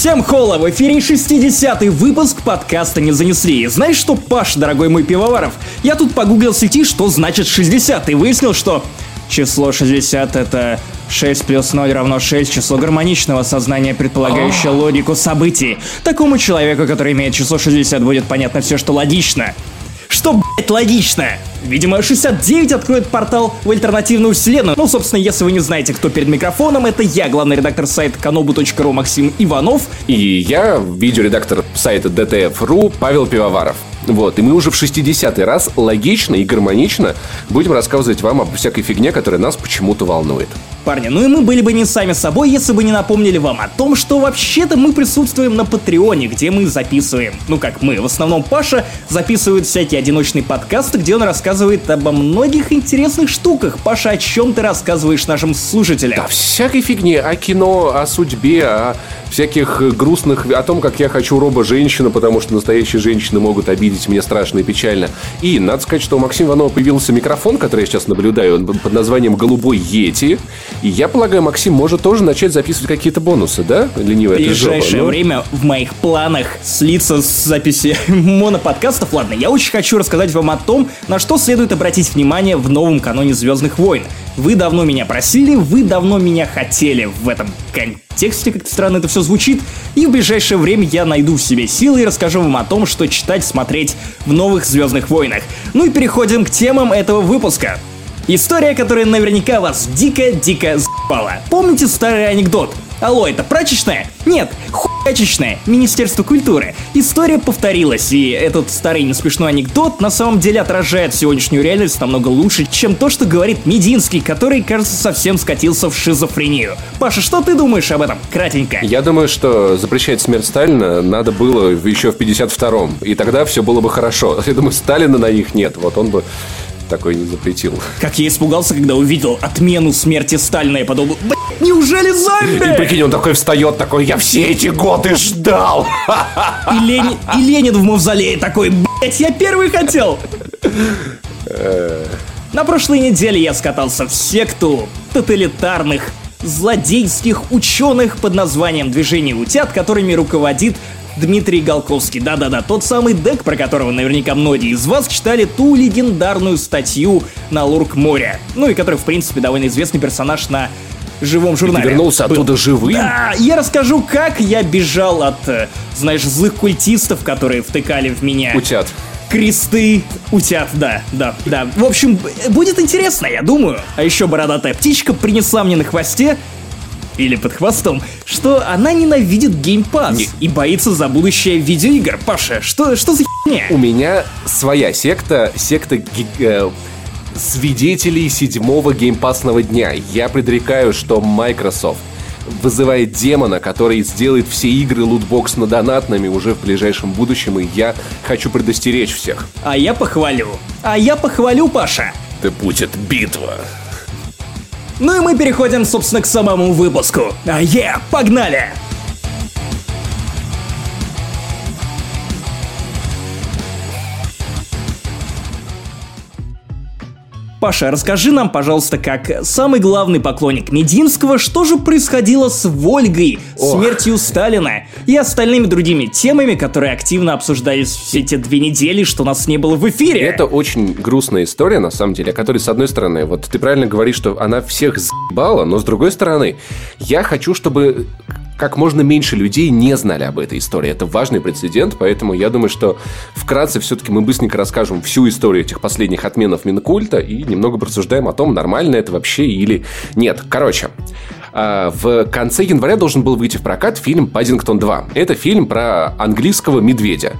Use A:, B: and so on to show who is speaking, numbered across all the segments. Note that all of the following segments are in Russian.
A: Всем хола! В эфире 60-й выпуск подкаста «Не занесли». Знаешь что, Паш, дорогой мой пивоваров, я тут погуглил в сети, что значит 60, и выяснил, что число 60 это 6 плюс 0 равно 6, число гармоничного сознания, предполагающее логику событий. Такому человеку, который имеет число 60, будет понятно все, что логично. Что, блять, логично? Видимо, 69 откроет портал в альтернативную вселенную. Ну, собственно, если вы не знаете, кто перед микрофоном, это я, главный редактор сайта kanobu.ru Максим Иванов.
B: И я, видеоредактор сайта DTF.ru Павел Пивоваров. Вот, и мы уже в 60-й раз логично и гармонично будем рассказывать вам об всякой фигне, которая нас почему-то волнует.
A: Парни, ну и мы были бы не сами собой, если бы не напомнили вам о том, что вообще-то мы присутствуем на Патреоне, где мы записываем, ну как мы, в основном Паша записывает всякие одиночные подкасты, где он рассказывает обо многих интересных штуках. Паша, о чем ты рассказываешь нашим слушателям?
B: Да, всякой фигне, о кино, о судьбе, о всяких грустных, о том, как я хочу робо-женщину, потому что настоящие женщины могут обидеть меня страшно и печально. И надо сказать, что у Максима Иванова появился микрофон, который я сейчас наблюдаю, он под названием «Голубой Йети». И я полагаю, Максим может тоже начать записывать какие-то бонусы, да? Ленивая
A: В ближайшее
B: жопа, ну?
A: время в моих планах слиться с записи моноподкастов. Ладно, я очень хочу рассказать вам о том, на что следует обратить внимание в новом каноне Звездных войн. Вы давно меня просили, вы давно меня хотели в этом контексте, как-то странно это все звучит, и в ближайшее время я найду в себе силы и расскажу вам о том, что читать, смотреть в новых Звездных войнах. Ну и переходим к темам этого выпуска. История, которая наверняка вас дико-дико за***пала. Помните старый анекдот? Алло, это прачечная? Нет, хуячечная. Министерство культуры. История повторилась, и этот старый несмешной анекдот на самом деле отражает сегодняшнюю реальность намного лучше, чем то, что говорит Мединский, который, кажется, совсем скатился в шизофрению. Паша, что ты думаешь об этом? Кратенько.
B: Я думаю, что запрещать смерть Сталина надо было еще в 52-м, и тогда все было бы хорошо. Я думаю, Сталина на них нет, вот он бы такой не запретил.
A: Как я испугался, когда увидел отмену смерти Сталина, я подумал, блядь, неужели зомби?
B: И прикинь, он такой встает, такой, я все эти годы ждал.
A: И, Лени... и Ленин в мавзолее такой, блядь, я первый хотел. На прошлой неделе я скатался в секту тоталитарных злодейских ученых под названием «Движение утят», которыми руководит Дмитрий Голковский. Да-да-да, тот самый дек, про которого наверняка многие из вас читали ту легендарную статью на Лурк моря. Ну и который, в принципе, довольно известный персонаж на живом журнале.
B: И вернулся
A: Был.
B: оттуда живым?
A: Да, я расскажу, как я бежал от, э, знаешь, злых культистов, которые втыкали в меня
B: Утят.
A: кресты утят, да, да, да. В общем, будет интересно, я думаю. А еще бородатая птичка принесла мне на хвосте или под хвостом, что она ненавидит геймпас
B: Не-
A: и боится за будущее видеоигр. Паша, что, что за херня?
B: У меня своя секта, секта ги- э, свидетелей седьмого геймпасного дня. Я предрекаю, что Microsoft вызывает демона, который сделает все игры лутбокс на донатными уже в ближайшем будущем, и я хочу предостеречь всех.
A: А я похвалю. А я похвалю, Паша.
B: Да будет битва.
A: Ну и мы переходим, собственно, к самому выпуску. А е, погнали! Паша, расскажи нам, пожалуйста, как самый главный поклонник Мединского, что же происходило с Вольгой,
B: Ох.
A: смертью Сталина и остальными другими темами, которые активно обсуждались все те две недели, что нас не было в эфире.
B: Это очень грустная история, на самом деле, о которой, с одной стороны, вот ты правильно говоришь, что она всех заебала, но с другой стороны, я хочу, чтобы как можно меньше людей не знали об этой истории. Это важный прецедент, поэтому я думаю, что вкратце все-таки мы быстренько расскажем всю историю этих последних отменов Минкульта и немного просуждаем о том, нормально это вообще или нет. Короче, в конце января должен был выйти в прокат фильм «Паддингтон 2». Это фильм про английского медведя.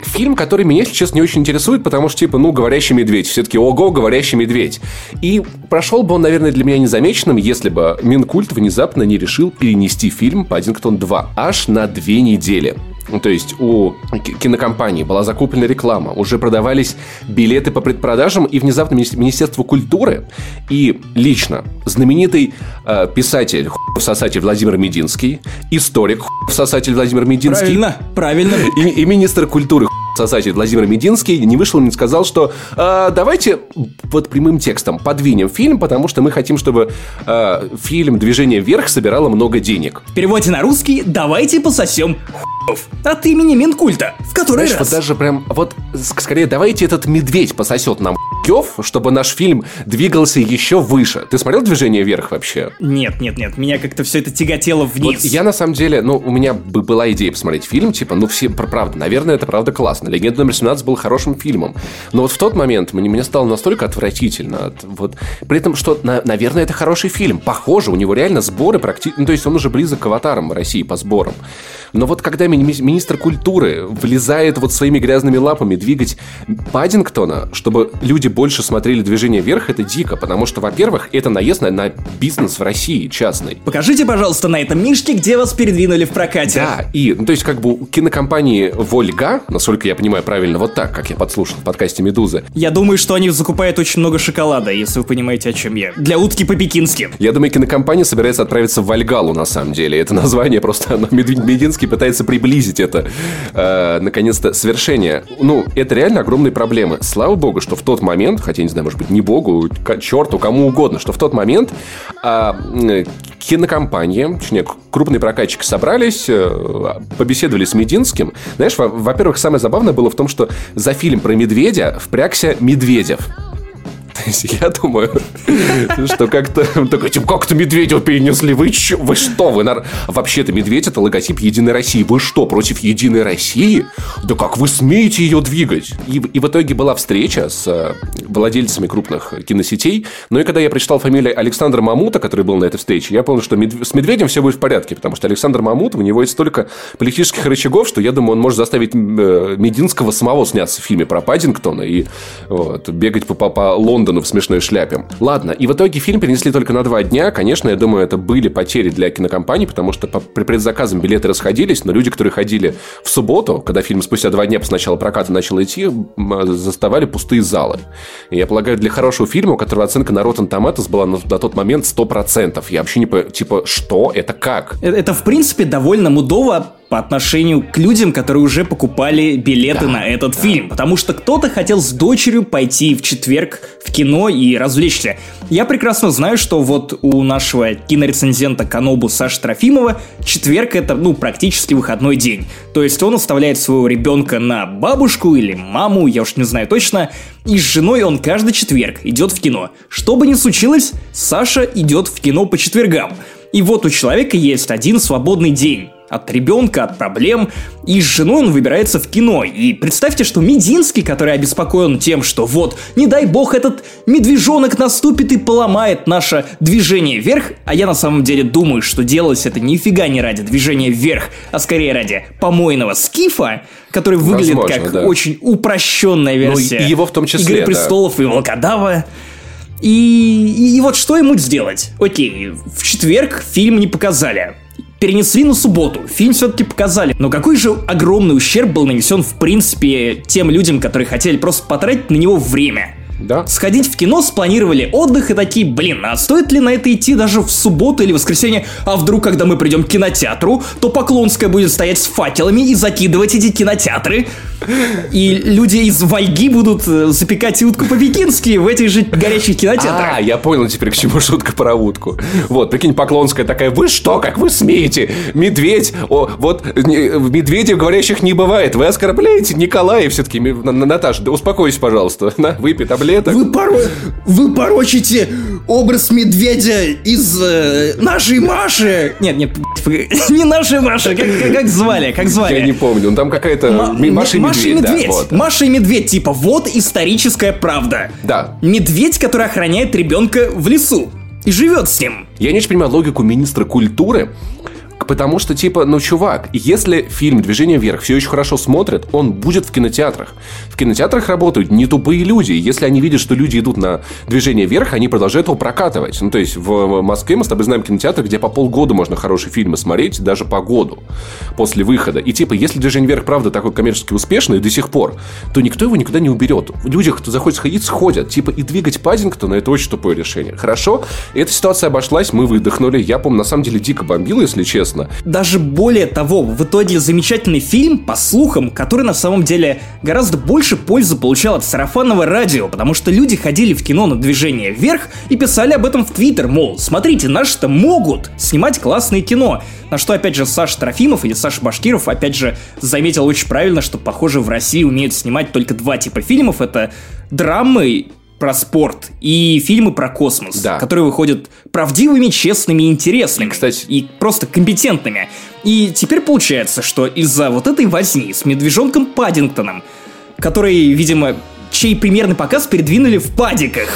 B: Фильм, который меня, если честно, не очень интересует, потому что, типа, ну, говорящий медведь. Все-таки, ого, говорящий медведь. И прошел бы он, наверное, для меня незамеченным, если бы Минкульт внезапно не решил перенести фильм «Паддингтон 2» аж на две недели. То есть у кинокомпании была закуплена реклама, уже продавались билеты по предпродажам, и внезапно Министерство культуры и лично знаменитый э, писатель сосатель Владимир Мединский, историк сосатель Владимир Мединский.
A: Правильно, правильно.
B: И, и министр культуры сосатель Владимир Мединский не вышел и не сказал, что э, давайте вот прямым текстом подвинем фильм, потому что мы хотим, чтобы э, фильм «Движение вверх» собирало много денег.
A: В переводе на русский «давайте пососем от имени Минкульта. В который
B: Знаешь,
A: раз?
B: вот даже прям, вот скорее давайте этот медведь пососет нам чтобы наш фильм двигался еще выше. Ты смотрел «Движение вверх» вообще?
A: Нет, нет, нет, меня как-то все это тяготело вниз.
B: Вот я на самом деле, ну, у меня бы была идея посмотреть фильм, типа, ну, все, правда, наверное, это правда классно. «Легенда номер 17» был хорошим фильмом. Но вот в тот момент мне, мне стало настолько отвратительно. От, вот, при этом, что, на, наверное, это хороший фильм. Похоже, у него реально сборы практически... Ну, то есть он уже близок к аватарам в России по сборам. Но вот когда ми- министр культуры влезает вот своими грязными лапами двигать Паддингтона, чтобы люди больше смотрели движение вверх, это дико, потому что, во-первых, это наезд на, на бизнес в России частный.
A: Покажите, пожалуйста, на этом мишке, где вас передвинули в прокате.
B: Да, и, ну, то есть, как бы кинокомпании Вольга, насколько я понимаю правильно, вот так, как я подслушал в подкасте «Медузы».
A: Я думаю, что они закупают очень много шоколада, если вы понимаете, о чем я. Для утки по-пекински.
B: Я думаю, кинокомпания собирается отправиться в Вальгалу, на самом деле. Это название просто, оно Мединский пытается приблизить это, э, наконец-то, свершение. Ну, это реально огромные проблемы. Слава богу, что в тот момент, хотя, не знаю, может быть, не богу, черту, кому угодно, что в тот момент э, кинокомпания, точнее, крупные прокатчики собрались, э, побеседовали с Мединским. Знаешь, во-первых, самое забавное было в том, что за фильм про медведя впрягся Медведев. Я думаю, что как-то такой, типа, как-то Медведева перенесли. Вы, че, вы что? Вы. Вообще-то Медведь это логотип Единой России. Вы что, против Единой России? Да как вы смеете ее двигать? И, и в итоге была встреча с э, владельцами крупных киносетей. Но и когда я прочитал фамилию Александра Мамута, который был на этой встрече, я понял, что с Медведем все будет в порядке, потому что Александр Мамут, у него есть столько политических рычагов, что я думаю, он может заставить э, Мединского самого сняться в фильме про Паддингтона и вот, бегать по, по, по Лондону Лондону в смешной шляпе. Ладно, и в итоге фильм перенесли только на два дня. Конечно, я думаю, это были потери для кинокомпании, потому что по, предзаказам билеты расходились, но люди, которые ходили в субботу, когда фильм спустя два дня после начала проката начал идти, заставали пустые залы. И я полагаю, для хорошего фильма, у которого оценка на Rotten Tomatoes была на, на тот момент 100%. Я вообще не понимаю, типа, что? Это как?
A: Это, это в принципе, довольно мудово по отношению к людям, которые уже покупали билеты да, на этот да. фильм. Потому что кто-то хотел с дочерью пойти в четверг в кино и развлечься. Я прекрасно знаю, что вот у нашего кинорецензента Канобу Саши Трофимова четверг это, ну, практически выходной день. То есть он оставляет своего ребенка на бабушку или маму, я уж не знаю точно, и с женой он каждый четверг идет в кино. Что бы ни случилось, Саша идет в кино по четвергам. И вот у человека есть один свободный день от ребенка, от проблем, и с женой он выбирается в кино. И представьте, что Мединский, который обеспокоен тем, что вот, не дай бог, этот медвежонок наступит и поломает наше движение вверх, а я на самом деле думаю, что делалось это нифига не ради движения вверх, а скорее ради помойного скифа, который выглядит Возможно, как да. очень упрощенная версия
B: ну, его в том числе,
A: Игры престолов да. и Волкодава. И, и, и вот что ему сделать? Окей, в четверг фильм не показали перенесли на субботу. Фильм все-таки показали. Но какой же огромный ущерб был нанесен, в принципе, тем людям, которые хотели просто потратить на него время.
B: Да.
A: Сходить в кино, спланировали отдых и такие, блин, а стоит ли на это идти даже в субботу или воскресенье? А вдруг, когда мы придем к кинотеатру, то Поклонская будет стоять с факелами и закидывать эти кинотеатры? И люди из Вальги будут э, запекать утку по-пекински в этих же горячих кинотеатрах.
B: А, я понял теперь, к чему шутка про утку. Вот, прикинь, Поклонская такая, вы что, как вы смеете? Медведь, о, вот, медведей говорящих не бывает. Вы оскорбляете Николая все-таки. Наташа, да успокойся, пожалуйста. На, выпей таблеток.
A: Вы, поро... вы порочите образ медведя из э, нашей Маши. Нет, нет, не нашей Маши. Как, как, как звали? Как звали?
B: Я не помню. Ну, там какая-то Маша
A: Маша и Медведь. Да, вот. Маша и Медведь, типа, вот историческая правда.
B: Да.
A: Медведь, который охраняет ребенка в лесу и живет с ним.
B: Я не очень понимаю логику министра культуры, Потому что, типа, ну, чувак, если фильм «Движение вверх» все еще хорошо смотрят, он будет в кинотеатрах. В кинотеатрах работают не тупые люди. Если они видят, что люди идут на «Движение вверх», они продолжают его прокатывать. Ну, то есть, в Москве мы с тобой знаем кинотеатр, где по полгода можно хорошие фильмы смотреть, даже по году после выхода. И, типа, если «Движение вверх» правда такой коммерчески успешный до сих пор, то никто его никуда не уберет. Люди, кто захочет сходить, сходят. Типа, и двигать Паддингтона – это очень тупое решение. Хорошо, эта ситуация обошлась, мы выдохнули. Я, помню, на самом деле дико бомбил, если честно.
A: Даже более того, в итоге замечательный фильм, по слухам, который на самом деле гораздо больше пользы получал от сарафанного радио, потому что люди ходили в кино на движение вверх и писали об этом в Твиттер, мол, смотрите, наши-то могут снимать классное кино. На что, опять же, Саша Трофимов или Саша Башкиров, опять же, заметил очень правильно, что, похоже, в России умеют снимать только два типа фильмов. Это драмы про спорт и фильмы про космос, да. которые выходят правдивыми, честными и интересными. И, кстати... И просто компетентными. И теперь получается, что из-за вот этой возни с медвежонком Паддингтоном, который, видимо, чей примерный показ передвинули в падиках.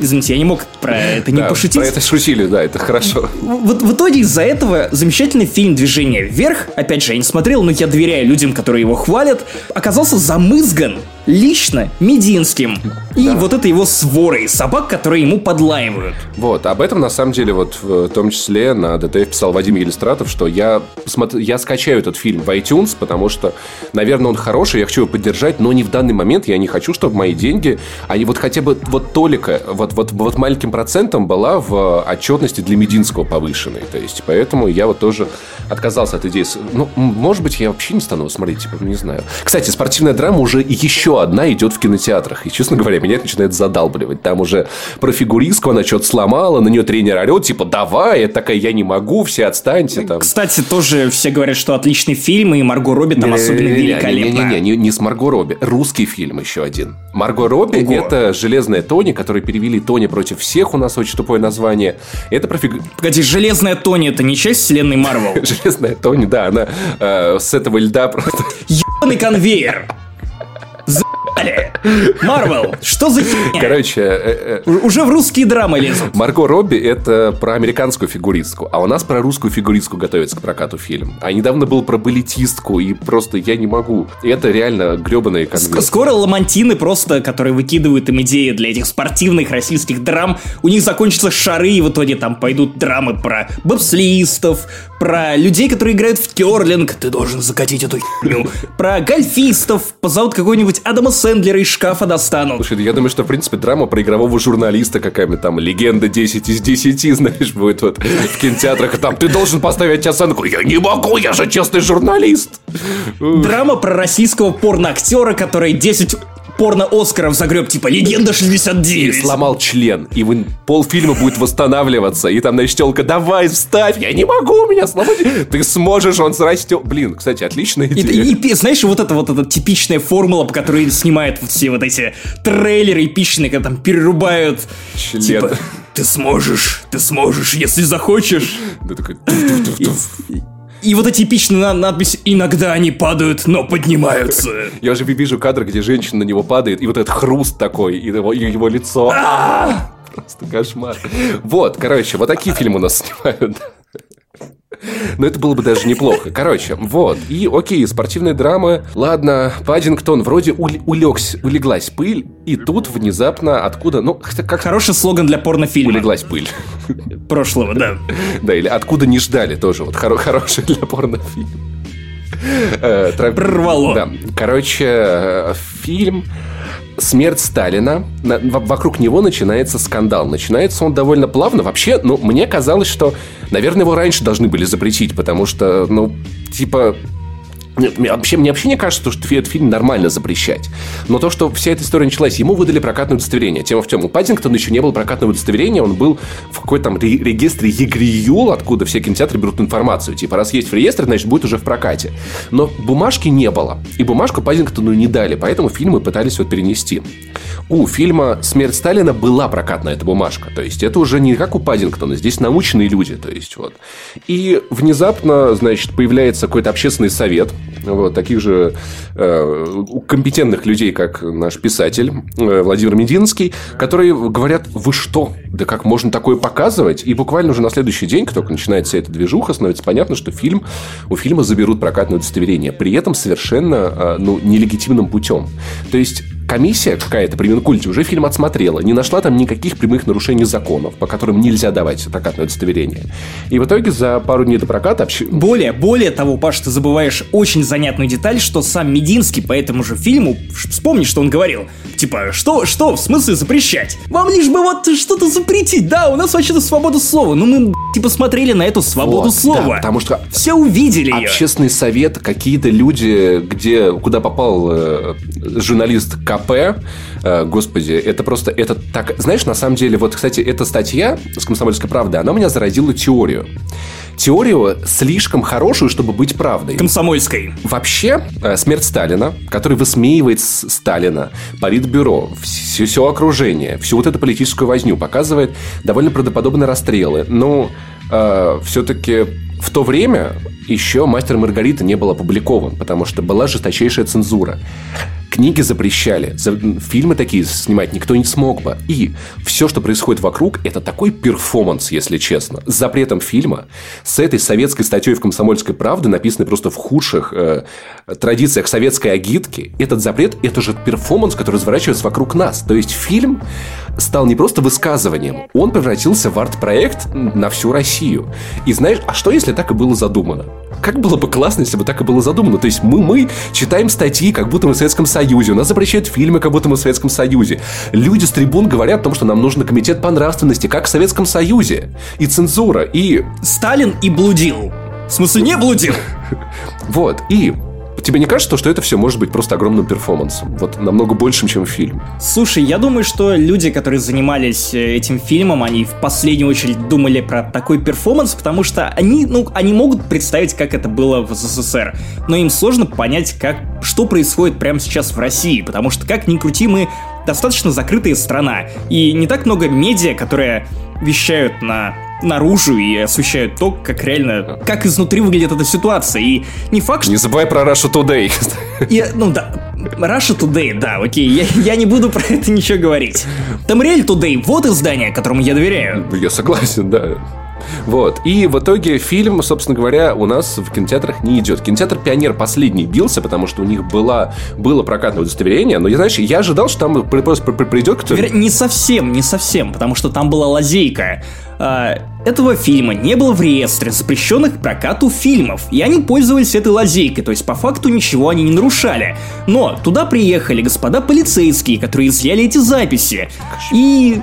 A: Извините, я не мог про это не
B: да,
A: пошутить. Про
B: это шутили, да, это хорошо.
A: Вот в итоге из-за этого замечательный фильм «Движение вверх», опять же, я не смотрел, но я доверяю людям, которые его хвалят, оказался замызган лично Мединским. И да. вот это его сворой собак, которые ему подлаивают.
B: Вот, об этом на самом деле вот в том числе на ДТФ писал Вадим Елистратов, что я, посмотр... я скачаю этот фильм в iTunes, потому что, наверное, он хороший, я хочу его поддержать, но не в данный момент, я не хочу, чтобы мои деньги, они вот хотя бы вот толика, вот, вот, вот маленьким процентом была в отчетности для Мединского повышенной. То есть, поэтому я вот тоже отказался от идеи. Ну, может быть, я вообще не стану смотреть, типа, не знаю. Кстати, спортивная драма уже еще одна идет в кинотеатрах. И, честно говоря, меня это начинает задалбливать. Там уже про фигуристку она что-то сломала, на нее тренер орет, типа, давай, я такая, я не могу, все отстаньте. Там.
A: Кстати, тоже все говорят, что отличный фильм, и Марго Робби там особенно великолепно.
B: Не-не-не, не, не с Марго Робби. Русский фильм еще один. Марго Робби Ого. это «Железная Тони», который перевели «Тони против всех», у нас очень тупое название. Это про фигу...
A: Погоди, «Железная Тони» это не часть вселенной Марвел?
B: «Железная Тони», да, она э, с этого льда просто...
A: Ебаный конвейер! Z Заебали! Марвел, что за херня?
B: Короче... Э,
A: э, Уже в русские драмы лезут.
B: Марго Робби — это про американскую фигуристку, а у нас про русскую фигуристку готовится к прокату фильм. А недавно был про балетистку, и просто я не могу. Это реально гребаные
A: конвейеры. Скоро ламантины просто, которые выкидывают им идеи для этих спортивных российских драм, у них закончатся шары, и в итоге там пойдут драмы про бобслистов, про людей, которые играют в керлинг, ты должен закатить эту херню, про гольфистов, позовут какой-нибудь Адама Сэндлера из шкафа достанут.
B: Слушай, я думаю, что, в принципе, драма про игрового журналиста какая-нибудь там, легенда 10 из 10, знаешь, будет вот в кинотеатрах, и там, ты должен поставить оценку. Я не могу, я же честный журналист.
A: Драма про российского порноактера, который 10 порно-Оскаров загреб, типа «Легенда 69». И
B: сломал член, и вы, полфильма будет восстанавливаться, и там, значит, телка, давай, вставь, я не могу, у меня сломать. Ты сможешь, он срастет. Блин, кстати, отличная идея.
A: И, и, и знаешь, вот это вот эта типичная формула, по которой снимают все вот эти трейлеры эпичные, когда там перерубают. Член. Типа, ты сможешь, ты сможешь, если захочешь. Да такой... И вот эти эпичные надписи «Иногда они падают, но поднимаются».
B: Я уже вижу кадр, где женщина на него падает, и вот этот хруст такой, и его, и его лицо. А! Просто кошмар. Вот, короче, вот такие фильмы у нас снимают. Но это было бы даже неплохо. Короче, вот. И окей, спортивные драмы. Ладно, Паддингтон вроде улегся, улеглась пыль, и тут внезапно откуда... Ну,
A: как... Хороший слоган для порнофильма.
B: Улеглась пыль.
A: Прошлого, да.
B: Да, или откуда не ждали тоже. Вот хоро- хороший для порнофильма.
A: Э, Прорвало.
B: Да. Короче, э, фильм смерть Сталина, вокруг него начинается скандал. Начинается он довольно плавно. Вообще, ну, мне казалось, что, наверное, его раньше должны были запретить, потому что, ну, типа, Вообще, мне вообще не кажется, что этот фильм нормально запрещать. Но то, что вся эта история началась, ему выдали прокатное удостоверение. Тема в чем? У Паддингтона еще не было прокатного удостоверения, он был в какой-то там регистре ЕГРИЮЛ, откуда все кинотеатры берут информацию. Типа, раз есть в реестре, значит, будет уже в прокате. Но бумажки не было. И бумажку Паддингтону не дали, поэтому фильмы пытались вот перенести. У фильма «Смерть Сталина» была прокатная эта бумажка. То есть, это уже не как у Паддингтона, здесь научные люди. То есть, вот. И внезапно, значит, появляется какой-то общественный совет – вот, таких же э, компетентных людей, как наш писатель э, Владимир Мединский, которые говорят, вы что, да как можно такое показывать? И буквально уже на следующий день, как только начинается эта движуха, становится понятно, что фильм, у фильма заберут прокатное удостоверение. При этом совершенно э, ну, нелегитимным путем. То есть комиссия какая-то при Минкульте уже фильм отсмотрела, не нашла там никаких прямых нарушений законов, по которым нельзя давать прокатное удостоверение. И в итоге за пару дней до проката... Общ...
A: Более, более того, Паш, ты забываешь очень занятную деталь, что сам Мединский по этому же фильму, вспомни, что он говорил. Типа, что, что, в смысле запрещать? Вам лишь бы вот что-то запретить, да, у нас вообще-то свобода слова. Ну, мы, типа, смотрели на эту свободу
B: вот,
A: слова.
B: Да, потому что...
A: Все увидели ее.
B: Общественный совет, какие-то люди, где, куда попал э, журналист КП, э, господи, это просто, это так... Знаешь, на самом деле, вот, кстати, эта статья с «Комсомольской правды», она у меня зародила теорию теорию слишком хорошую, чтобы быть правдой.
A: Комсомольской.
B: Вообще, э, смерть Сталина, который высмеивает Сталина, политбюро, все, все окружение, всю вот эту политическую возню, показывает довольно правдоподобные расстрелы. Но э, все-таки в то время еще «Мастер и Маргарита» не был опубликован, потому что была жесточайшая цензура. Книги запрещали, фильмы такие снимать никто не смог бы. И все, что происходит вокруг, это такой перформанс, если честно. С запретом фильма, с этой советской статьей в «Комсомольской правде», написанной просто в худших э, традициях советской агитки, этот запрет – это же перформанс, который разворачивается вокруг нас. То есть фильм стал не просто высказыванием, он превратился в арт-проект на всю Россию. И знаешь, а что если так и было задумано? Как было бы классно, если бы так и было задумано? То есть мы, мы читаем статьи, как будто мы в Советском Союзе, у нас запрещают фильмы, как будто мы в Советском Союзе. Люди с трибун говорят о том, что нам нужен комитет по нравственности, как в Советском Союзе. И цензура, и...
A: Сталин и блудил. В смысле, не блудил.
B: Вот, и Тебе не кажется, что это все может быть просто огромным перформансом? Вот намного большим, чем фильм.
A: Слушай, я думаю, что люди, которые занимались э, этим фильмом, они в последнюю очередь думали про такой перформанс, потому что они, ну, они могут представить, как это было в СССР, но им сложно понять, как, что происходит прямо сейчас в России, потому что, как ни крути, мы достаточно закрытая страна, и не так много медиа, которые вещают на наружу и освещают то, как реально, как изнутри выглядит эта ситуация. И не факт, что...
B: Не забывай про Russia Today.
A: И, ну да, Russia Today, да, окей, я, я не буду про это ничего говорить. Тамриэль Today, вот издание, которому я доверяю.
B: Я согласен, да. Вот. И в итоге фильм, собственно говоря, у нас в кинотеатрах не идет. Кинотеатр «Пионер» последний бился, потому что у них была, было прокатное удостоверение. Но, знаешь, я ожидал, что там просто придет кто-то...
A: Не совсем, не совсем, потому что там была лазейка. А, этого фильма не было в реестре запрещенных к прокату фильмов, и они пользовались этой лазейкой, то есть по факту ничего они не нарушали. Но туда приехали господа полицейские, которые изъяли эти записи. И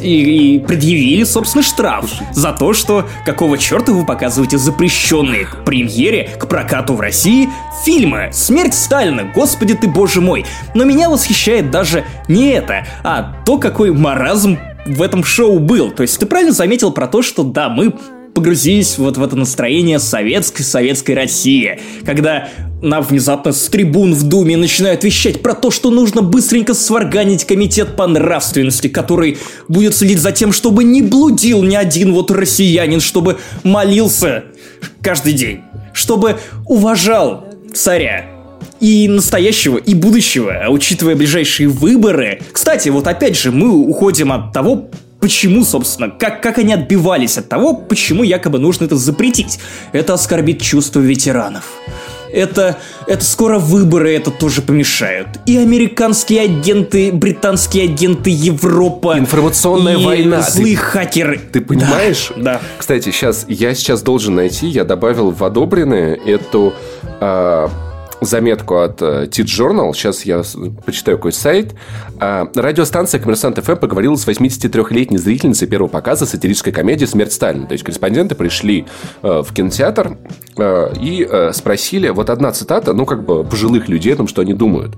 A: и, и предъявили, собственно, штраф за то, что какого черта вы показываете запрещенные к премьере, к прокату в России фильмы «Смерть Сталина», господи ты боже мой. Но меня восхищает даже не это, а то, какой маразм в этом шоу был. То есть ты правильно заметил про то, что да, мы погрузились вот в это настроение советской-советской России, когда нам внезапно с трибун в Думе начинают вещать про то, что нужно быстренько сварганить комитет по нравственности, который будет следить за тем, чтобы не блудил ни один вот россиянин, чтобы молился каждый день, чтобы уважал царя, и настоящего, и будущего, а учитывая ближайшие выборы. Кстати, вот опять же, мы уходим от того, почему, собственно, как, как они отбивались от того, почему якобы нужно это запретить. Это оскорбит чувства ветеранов. Это, это скоро выборы это тоже помешают. И американские агенты, британские агенты, Европа.
B: Информационная
A: и
B: война.
A: Злые ты, хакеры.
B: Ты понимаешь?
A: Да, да.
B: Кстати, сейчас я сейчас должен найти, я добавил в одобренные эту... Э, заметку от uh, Journal. Сейчас я почитаю какой сайт. Uh, радиостанция «Коммерсант ФМ» поговорила с 83-летней зрительницей первого показа сатирической комедии «Смерть Сталина». То есть корреспонденты пришли uh, в кинотеатр uh, и спросили, вот одна цитата, ну, как бы пожилых людей о том, что они думают.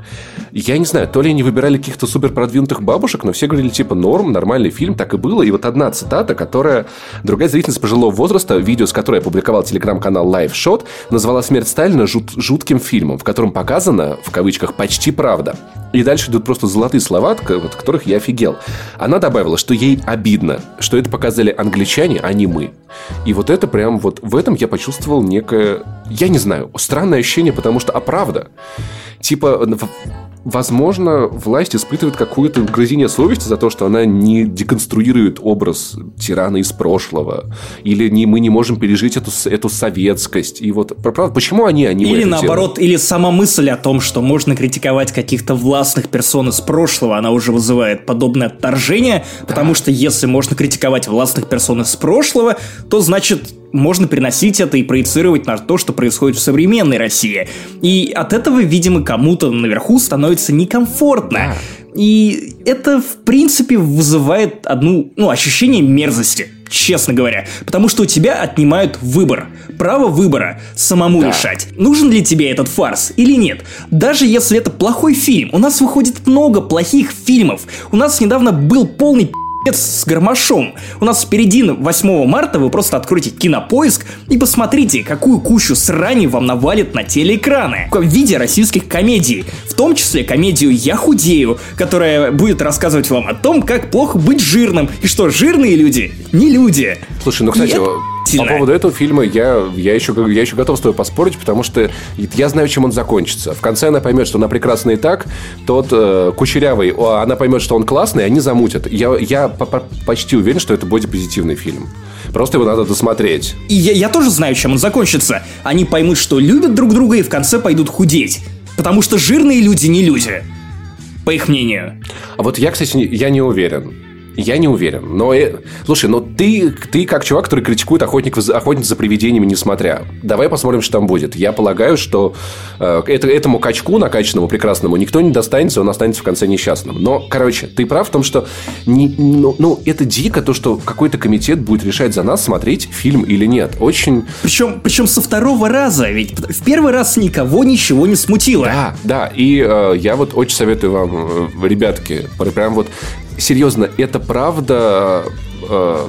B: Я не знаю, то ли они выбирали каких-то супер продвинутых бабушек, но все говорили, типа, норм, нормальный фильм, так и было. И вот одна цитата, которая другая зрительница пожилого возраста, видео с которой опубликовал телеграм-канал Live Shot, назвала «Смерть Сталина» жут, жутким фильмом фильмом, в котором показана, в кавычках, почти правда. И дальше идут просто золотые слова, от которых я офигел. Она добавила, что ей обидно, что это показали англичане, а не мы. И вот это прям вот в этом я почувствовал некое, я не знаю, странное ощущение, потому что, а правда? Типа, Возможно, власть испытывает какое-то угрызение совести за то, что она не деконструирует образ тирана из прошлого. Или не, мы не можем пережить эту, эту советскость. И вот, правда, почему они, они
A: Или наоборот, делают? или сама мысль о том, что можно критиковать каких-то властных персон из прошлого, она уже вызывает подобное отторжение, потому что если можно критиковать властных персон из прошлого, то значит можно переносить это и проецировать на то, что происходит в современной России. И от этого, видимо, кому-то наверху становится некомфортно. И это, в принципе, вызывает одну, ну, ощущение мерзости, честно говоря. Потому что у тебя отнимают выбор. Право выбора. Самому да. решать, нужен ли тебе этот фарс или нет. Даже если это плохой фильм. У нас выходит много плохих фильмов. У нас недавно был полный с гармошом. У нас впереди 8 марта вы просто откройте кинопоиск и посмотрите, какую кучу срани вам навалит на телеэкраны в виде российских комедий. В том числе комедию «Я худею», которая будет рассказывать вам о том, как плохо быть жирным, и что жирные люди не люди.
B: Слушай, ну, кстати, по поводу этого фильма я, я, еще, я еще готов с тобой поспорить, потому что я знаю, чем он закончится. В конце она поймет, что она прекрасна и так, тот э, кучерявый, она поймет, что он классный, и они замутят. Я, я почти уверен, что это будет позитивный фильм. Просто его надо досмотреть.
A: И я, я тоже знаю, чем он закончится. Они поймут, что любят друг друга и в конце пойдут худеть. Потому что жирные люди не люди. По их мнению.
B: А вот я, кстати, я не уверен. Я не уверен. Но, э, слушай, но ты, ты как чувак, который критикует охотник, охотник за привидениями, несмотря. Давай посмотрим, что там будет. Я полагаю, что э, это, этому качку накачанному, прекрасному, никто не достанется, он останется в конце несчастным. Но, короче, ты прав в том, что не, ну, ну, это дико, то, что какой-то комитет будет решать за нас, смотреть фильм или нет. Очень...
A: Причем, причем со второго раза, ведь в первый раз никого ничего не смутило.
B: Да, да. И э, я вот очень советую вам, э, ребятки, прям вот серьезно, это правда э,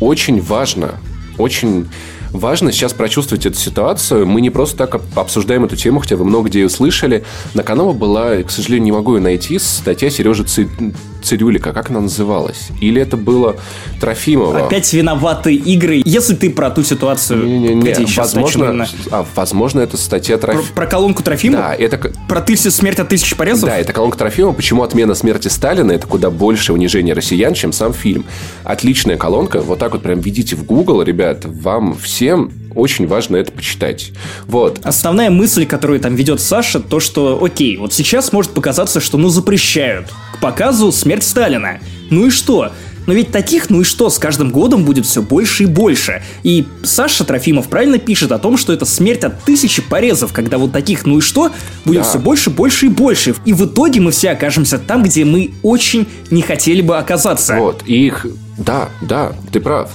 B: очень важно. Очень важно сейчас прочувствовать эту ситуацию. Мы не просто так обсуждаем эту тему, хотя вы много где ее слышали. На канале была, к сожалению, не могу ее найти, статья Сережи Цирюлика, как она называлась? Или это было Трофимова?
A: Опять виноваты игры, если ты про ту ситуацию,
B: не, не, не, где возможно, а, возможно, это статья
A: Трофимова. Про, про колонку Трофимова?
B: Да, это...
A: Про тысячу смерть от тысячи порезов?
B: Да, это колонка Трофимова. Почему отмена смерти Сталина это куда больше унижение россиян, чем сам фильм? Отличная колонка. Вот так вот прям введите в Google, ребят, вам всем очень важно это почитать. Вот.
A: Основная мысль, которую там ведет Саша, то, что, окей, вот сейчас может показаться, что ну запрещают к показу смерть Сталина. Ну и что? Но ведь таких, ну и что, с каждым годом будет все больше и больше. И Саша Трофимов правильно пишет о том, что это смерть от тысячи порезов, когда вот таких, ну и что, будет да. все больше, больше и больше. И в итоге мы все окажемся там, где мы очень не хотели бы оказаться.
B: Вот, и их... Да, да, ты прав.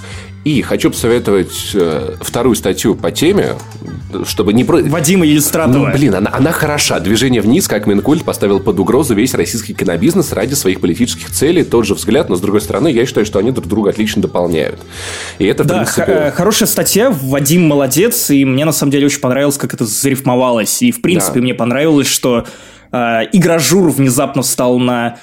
B: И хочу посоветовать э, вторую статью по теме, чтобы не... Про...
A: Вадима Иллюстратова.
B: Ну, блин, она, она хороша. Движение вниз, как Минкульт поставил под угрозу весь российский кинобизнес ради своих политических целей. Тот же взгляд, но с другой стороны, я считаю, что они друг друга отлично дополняют. И это,
A: да, принципе... х- хорошая статья. Вадим молодец. И мне, на самом деле, очень понравилось, как это зарифмовалось. И, в принципе, да. мне понравилось, что э, игражур внезапно стал на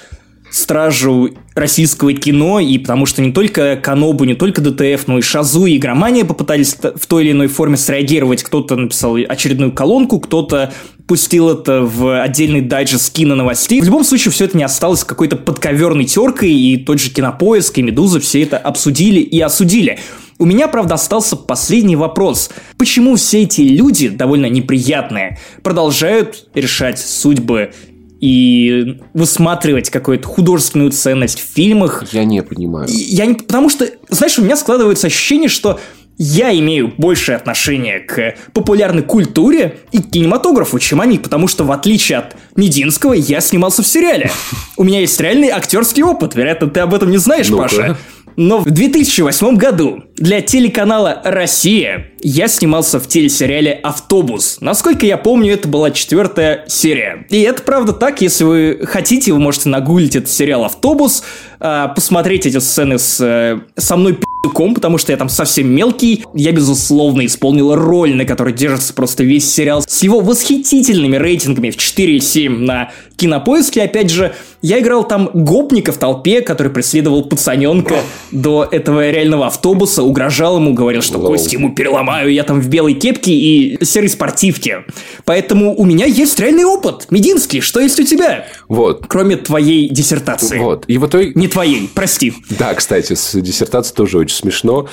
A: стражу российского кино, и потому что не только Канобу, не только ДТФ, но и Шазу и Игромания попытались в той или иной форме среагировать. Кто-то написал очередную колонку, кто-то пустил это в отдельный дайджест кино новостей. В любом случае, все это не осталось какой-то подковерной теркой, и тот же Кинопоиск и Медуза все это обсудили и осудили. У меня, правда, остался последний вопрос. Почему все эти люди, довольно неприятные, продолжают решать судьбы и высматривать какую-то художественную ценность в фильмах.
B: Я не понимаю.
A: Я не, потому что, знаешь, у меня складывается ощущение, что я имею большее отношение к популярной культуре и к кинематографу, чем они, потому что, в отличие от Мединского, я снимался в сериале. У меня есть реальный актерский опыт, вероятно, ты об этом не знаешь, Паша. Но в 2008 году Для телеканала «Россия» я снимался в телесериале «Автобус». Насколько я помню, это была четвертая серия. И это правда так, если вы хотите, вы можете нагуглить этот сериал «Автобус», а, посмотреть эти сцены с, э, со мной пи***ком, потому что я там совсем мелкий. Я, безусловно, исполнил роль, на которой держится просто весь сериал. С его восхитительными рейтингами в 4,7 на кинопоиске, опять же, я играл там гопника в толпе, который преследовал пацаненка до этого реального автобуса, угрожал ему, говорил, что кость ему переломаю, я там в белой кепке и серой спортивке. Поэтому у меня есть реальный опыт. Мединский, что есть у тебя?
B: Вот.
A: Кроме твоей диссертации.
B: Вот. И в итоге...
A: Не твоей, прости.
B: Да, кстати, с диссертацией тоже очень смешно.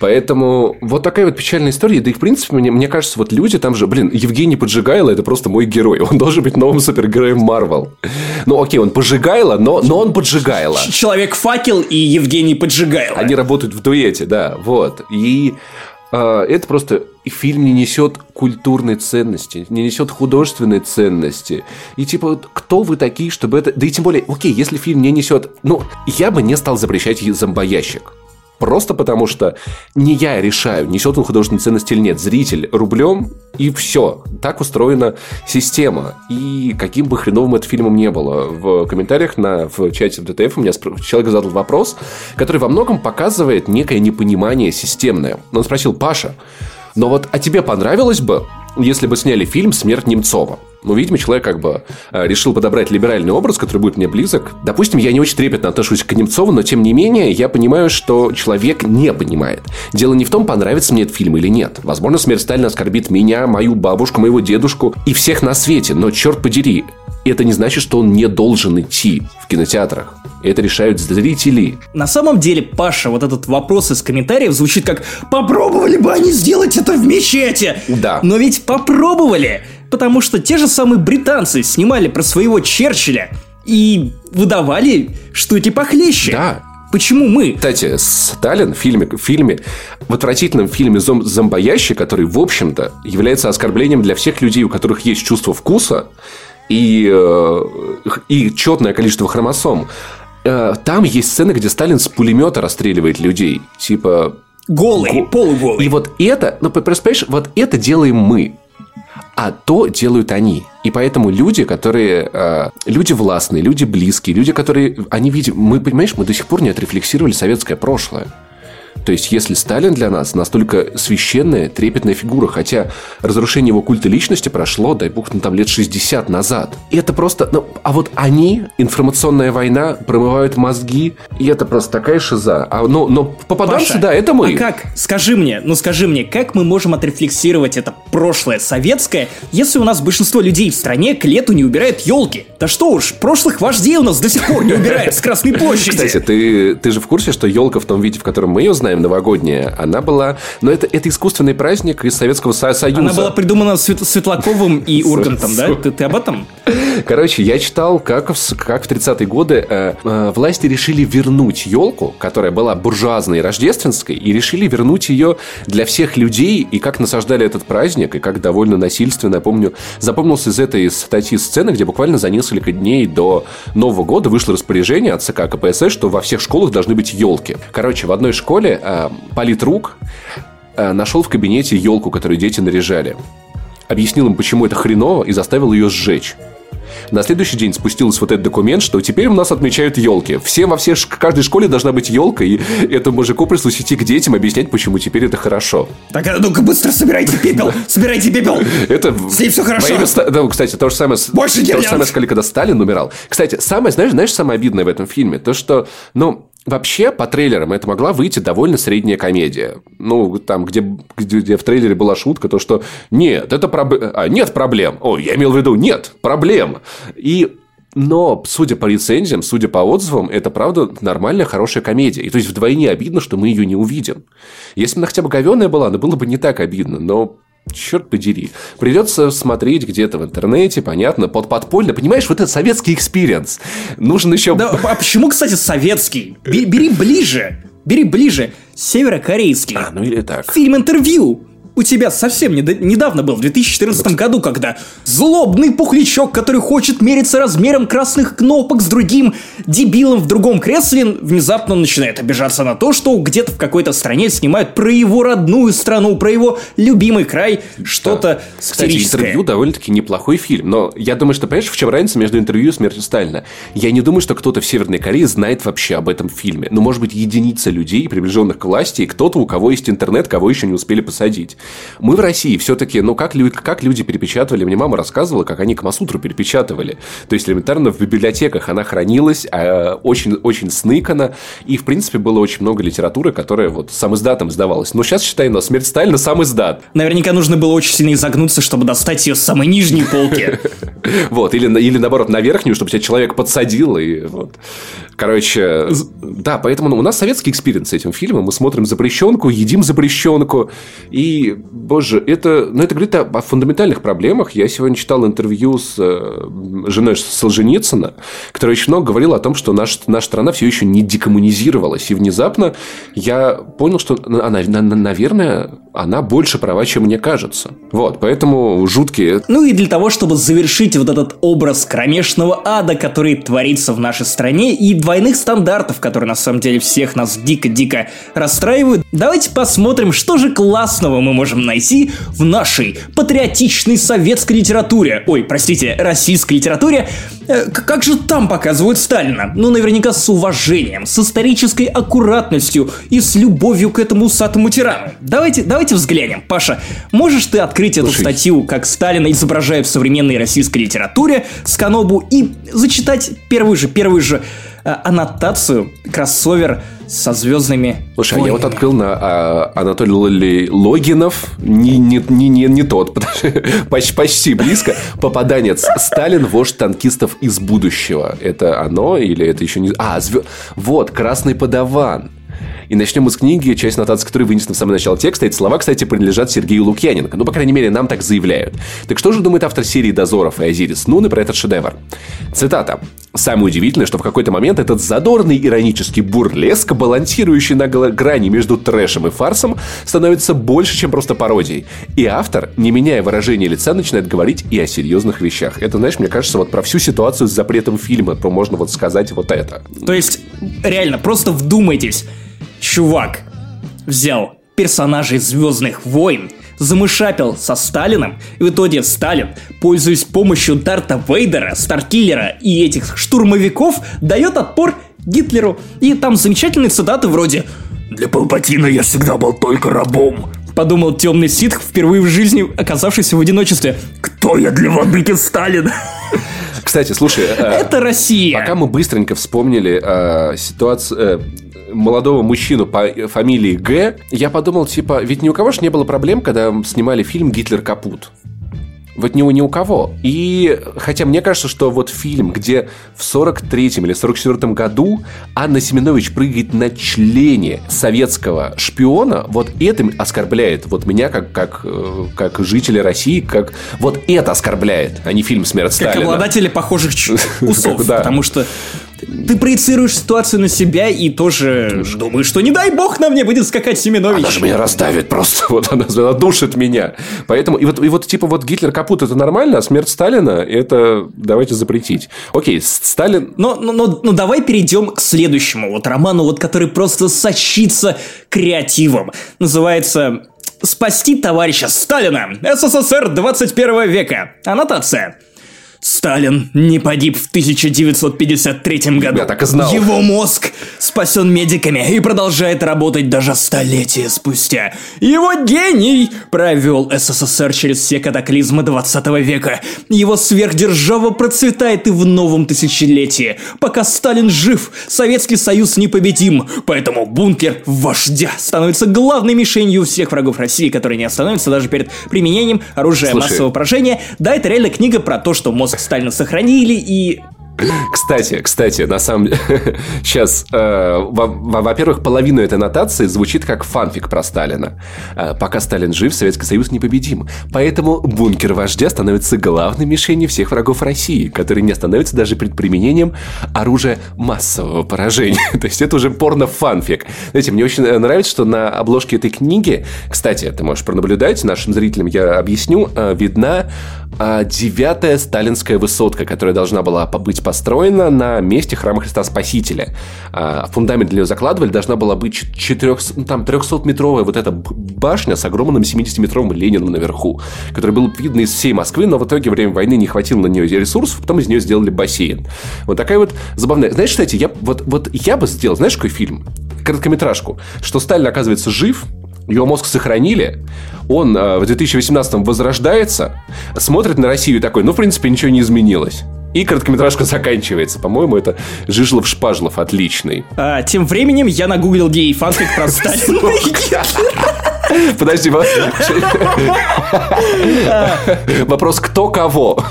B: Поэтому вот такая вот печальная история. Да и, в принципе, мне, мне кажется, вот люди там же... Блин, Евгений Поджигайло – это просто мой герой. Он должен быть новым супергероем Марвел. Ну, окей, он Поджигайло, но, но он Поджигайло.
A: Человек-факел и Евгений Поджигайло.
B: Они работают в дуэте, да, вот. И это просто... Фильм не несет культурной ценности, не несет художественной ценности. И типа, кто вы такие, чтобы это... Да и тем более, окей, если фильм не несет... Ну, я бы не стал запрещать зомбоящик. Просто потому что не я решаю, несет он художественную ценность или нет. Зритель рублем и все. Так устроена система. И каким бы хреновым это фильмом не было. В комментариях на, в чате ДТФ у меня человек задал вопрос, который во многом показывает некое непонимание системное. Он спросил, Паша, но вот а тебе понравилось бы, если бы сняли фильм «Смерть Немцова»? Ну, видимо, человек как бы э, решил подобрать либеральный образ, который будет мне близок. Допустим, я не очень трепетно отношусь к Немцову, но тем не менее я понимаю, что человек не понимает. Дело не в том, понравится мне этот фильм или нет. Возможно, смерть Сталина оскорбит меня, мою бабушку, моего дедушку и всех на свете, но черт подери, это не значит, что он не должен идти в кинотеатрах. Это решают зрители.
A: На самом деле, Паша, вот этот вопрос из комментариев звучит как «Попробовали бы они сделать это в мечети!»
B: Да.
A: Но ведь попробовали! Потому что те же самые британцы снимали про своего Черчилля и выдавали, что эти похлеще.
B: Да,
A: Почему мы?
B: Кстати, Сталин в фильме, в фильме, в отвратительном фильме «Зом, «Зомбоящик», который, в общем-то, является оскорблением для всех людей, у которых есть чувство вкуса и, э, и четное количество хромосом, э, там есть сцены, где Сталин с пулемета расстреливает людей. Типа...
A: Голый, Го... полуголый.
B: И вот это, ну, понимаешь, вот это делаем мы а то делают они. И поэтому люди, которые... Э, люди властные, люди близкие, люди, которые... Они видят... Мы, понимаешь, мы до сих пор не отрефлексировали советское прошлое. То есть, если Сталин для нас настолько священная, трепетная фигура, хотя разрушение его культа личности прошло, дай бог, ну, там лет 60 назад. И это просто... Ну, а вот они, информационная война, промывают мозги, и это просто такая шиза. А, но, но попаданцы, Паша, да, это мы.
A: А как? Скажи мне, ну скажи мне, как мы можем отрефлексировать это прошлое советское, если у нас большинство людей в стране к лету не убирает елки? Да что уж, прошлых вождей у нас до сих пор не убирают с Красной площади.
B: Кстати, ты, ты же в курсе, что елка в том виде, в котором мы ее знаем, знаем, новогодняя, она была... Но это, это искусственный праздник из Советского Союза.
A: Она была придумана Свет, Светлаковым и Ургантом, да? Ты, ты об этом?
B: Короче, я читал, как в, как в 30-е годы э, э, власти решили вернуть елку, которая была буржуазной и рождественской, и решили вернуть ее для всех людей, и как насаждали этот праздник, и как довольно насильственно, я помню, запомнился из этой статьи сцены, где буквально за несколько дней до Нового года вышло распоряжение от ЦК КПСС, что во всех школах должны быть елки. Короче, в одной школе э, политрук э, нашел в кабинете елку, которую дети наряжали. Объяснил им, почему это хреново, и заставил ее сжечь. На следующий день спустился вот этот документ, что теперь у нас отмечают елки. Все во всей каждой школе должна быть елка, и этому мужику пришлось идти к детям объяснять, почему теперь это хорошо.
A: Так, а ну-ка быстро собирайте пепел! Собирайте пепел!
B: Это...
A: С ней все хорошо!
B: Да, кстати, то же самое...
A: Больше
B: То же самое, когда Сталин умирал. Кстати, самое, знаешь, знаешь, самое обидное в этом фильме? То, что, ну, Вообще, по трейлерам это могла выйти довольно средняя комедия. Ну, там, где, где, где в трейлере была шутка, то что нет, это проб... а, нет проблем. Ой, я имел в виду, нет проблем. И но, судя по рецензиям, судя по отзывам, это правда нормальная, хорошая комедия. И то есть вдвойне обидно, что мы ее не увидим. Если бы она хотя бы говенная была, она было бы не так обидно. Но черт подери. Придется смотреть где-то в интернете, понятно, под подпольно. Понимаешь, вот этот советский experience. Нужен еще...
A: Да, а почему, кстати, советский? Бери ближе. Бери ближе. Северокорейский.
B: А, ну или так.
A: Фильм-интервью. У тебя совсем недавно был, в 2014 году, когда злобный пухлячок, который хочет мериться размером красных кнопок с другим дебилом в другом кресле, внезапно начинает обижаться на то, что где-то в какой-то стране снимают про его родную страну, про его любимый край, что-то да.
B: Кстати, интервью довольно-таки неплохой фильм, но я думаю, что, понимаешь, в чем разница между интервью и смертью Сталина? Я не думаю, что кто-то в Северной Корее знает вообще об этом фильме. Ну, может быть, единица людей, приближенных к власти, и кто-то, у кого есть интернет, кого еще не успели посадить. Мы в России все-таки, ну, как, как люди перепечатывали, мне мама рассказывала, как они Камасутру перепечатывали. То есть, элементарно в библиотеках она хранилась, а, очень, очень сныкана, и, в принципе, было очень много литературы, которая вот самиздатом сдавалась. Но сейчас, считай, на смерть Сталина самиздат.
A: Наверняка нужно было очень сильно изогнуться, чтобы достать ее с самой нижней полки.
B: Вот, или, или наоборот, на верхнюю, чтобы тебя человек подсадил, и вот. Короче, да, поэтому ну, у нас советский experience с этим фильмом. Мы смотрим запрещенку, едим запрещенку. И, боже, это, ну, это говорит о, о фундаментальных проблемах. Я сегодня читал интервью с э, женой Солженицына, которая очень много говорила о том, что наш, наша страна все еще не декоммунизировалась. И внезапно я понял, что она, наверное, она больше права, чем мне кажется. Вот, поэтому жуткие.
A: Ну и для того, чтобы завершить вот этот образ кромешного ада, который творится в нашей стране, и двойных стандартов, которые на самом деле всех нас дико-дико расстраивают, давайте посмотрим, что же классного мы можем найти в нашей патриотичной советской литературе. Ой, простите, российской литературе. Э, как же там показывают Сталина? Ну, наверняка с уважением, с исторической аккуратностью и с любовью к этому усатому тирану. Давайте, давайте взглянем. Паша, можешь ты открыть эту Слушай. статью, как Сталина изображают в современной российской литературе, с Канобу, и зачитать первую же, первую же аннотацию кроссовер со звездными.
B: Слушай, войнами. а я вот открыл на а, Анатолий Логинов, не, не, не, не, не тот, почти, почти близко. Попаданец Сталин, вождь танкистов из будущего. Это оно или это еще не... А, звезд... вот, красный подаван. И начнем мы с книги, часть нотации которой вынесена в самое начало текста. Эти слова, кстати, принадлежат Сергею Лукьяненко. Ну, по крайней мере, нам так заявляют. Так что же думает автор серии «Дозоров» и «Азирис Нуны» про этот шедевр? Цитата. Самое удивительное, что в какой-то момент этот задорный иронический бурлеск, балансирующий на грани между трэшем и фарсом, становится больше, чем просто пародией. И автор, не меняя выражения лица, начинает говорить и о серьезных вещах. Это, знаешь, мне кажется, вот про всю ситуацию с запретом фильма, то можно вот сказать вот это.
A: То есть, реально, просто вдумайтесь чувак взял персонажей Звездных войн, замышапил со Сталином, и в итоге Сталин, пользуясь помощью Дарта Вейдера, Старкиллера и этих штурмовиков, дает отпор Гитлеру. И там замечательные цитаты вроде «Для Палпатина я всегда был только рабом», подумал темный ситх, впервые в жизни оказавшийся в одиночестве. «Кто я для владыки Сталина?»
B: Кстати, слушай... Э,
A: Это Россия.
B: Пока мы быстренько вспомнили э, ситуацию... Э, молодого мужчину по фамилии Г, я подумал, типа, ведь ни у кого же не было проблем, когда снимали фильм «Гитлер капут». Вот ни у, ни у кого. И хотя мне кажется, что вот фильм, где в 43-м или 44-м году Анна Семенович прыгает на члене советского шпиона, вот это оскорбляет вот меня как, как, э, как жителя России, как вот это оскорбляет, а не фильм «Смерть Сталина».
A: Как обладатели похожих усов, потому что ты проецируешь ситуацию на себя и тоже думаешь, что не дай бог на мне будет скакать Семенович.
B: Она же меня раздавит просто, вот она, она душит меня. Поэтому, и вот, и вот типа вот Гитлер капут это нормально, а смерть Сталина это давайте запретить. Окей, Сталин...
A: Но, но, но, но давай перейдем к следующему вот роману, вот который просто сочится креативом. Называется «Спасти товарища Сталина. СССР 21 века». Аннотация. Сталин не погиб в 1953 году.
B: Я так и знал.
A: Его мозг спасен медиками и продолжает работать даже столетия спустя. Его гений провел СССР через все катаклизмы 20 века. Его сверхдержава процветает и в новом тысячелетии. Пока Сталин жив, Советский Союз непобедим. Поэтому бункер вождя становится главной мишенью всех врагов России, которые не остановятся даже перед применением оружия Слушай, массового поражения. Да, это реально книга про то, что мозг мозг Сталина сохранили, и
B: Кстати, кстати, на самом деле, сейчас, э, во-первых, половина этой нотации звучит как фанфик про Сталина. Э, пока Сталин жив, Советский Союз непобедим. Поэтому бункер вождя становится главной мишенью всех врагов России, которые не остановятся даже перед применением оружия массового поражения. То есть это уже порно-фанфик. Знаете, мне очень нравится, что на обложке этой книги, кстати, ты можешь пронаблюдать, нашим зрителям я объясню, э, видна э, девятая сталинская высотка, которая должна была быть построена на месте храма Христа Спасителя. А, фундамент для нее закладывали, должна была быть 4, ну, там, 300-метровая вот эта башня с огромным 70-метровым Лениным наверху, который был видно из всей Москвы, но в итоге время войны не хватило на нее ресурсов, потом из нее сделали бассейн. Вот такая вот забавная... Знаешь, кстати, я, вот, вот я бы сделал, знаешь, какой фильм? Короткометражку. Что Сталин, оказывается, жив, его мозг сохранили, он э, в 2018 возрождается, смотрит на Россию такой, ну, в принципе, ничего не изменилось. И короткометражка заканчивается. По-моему, это Жижлов-Шпажлов отличный.
A: А, тем временем я нагуглил гей фанфик про Сталина.
B: Подожди, вопрос кто кого?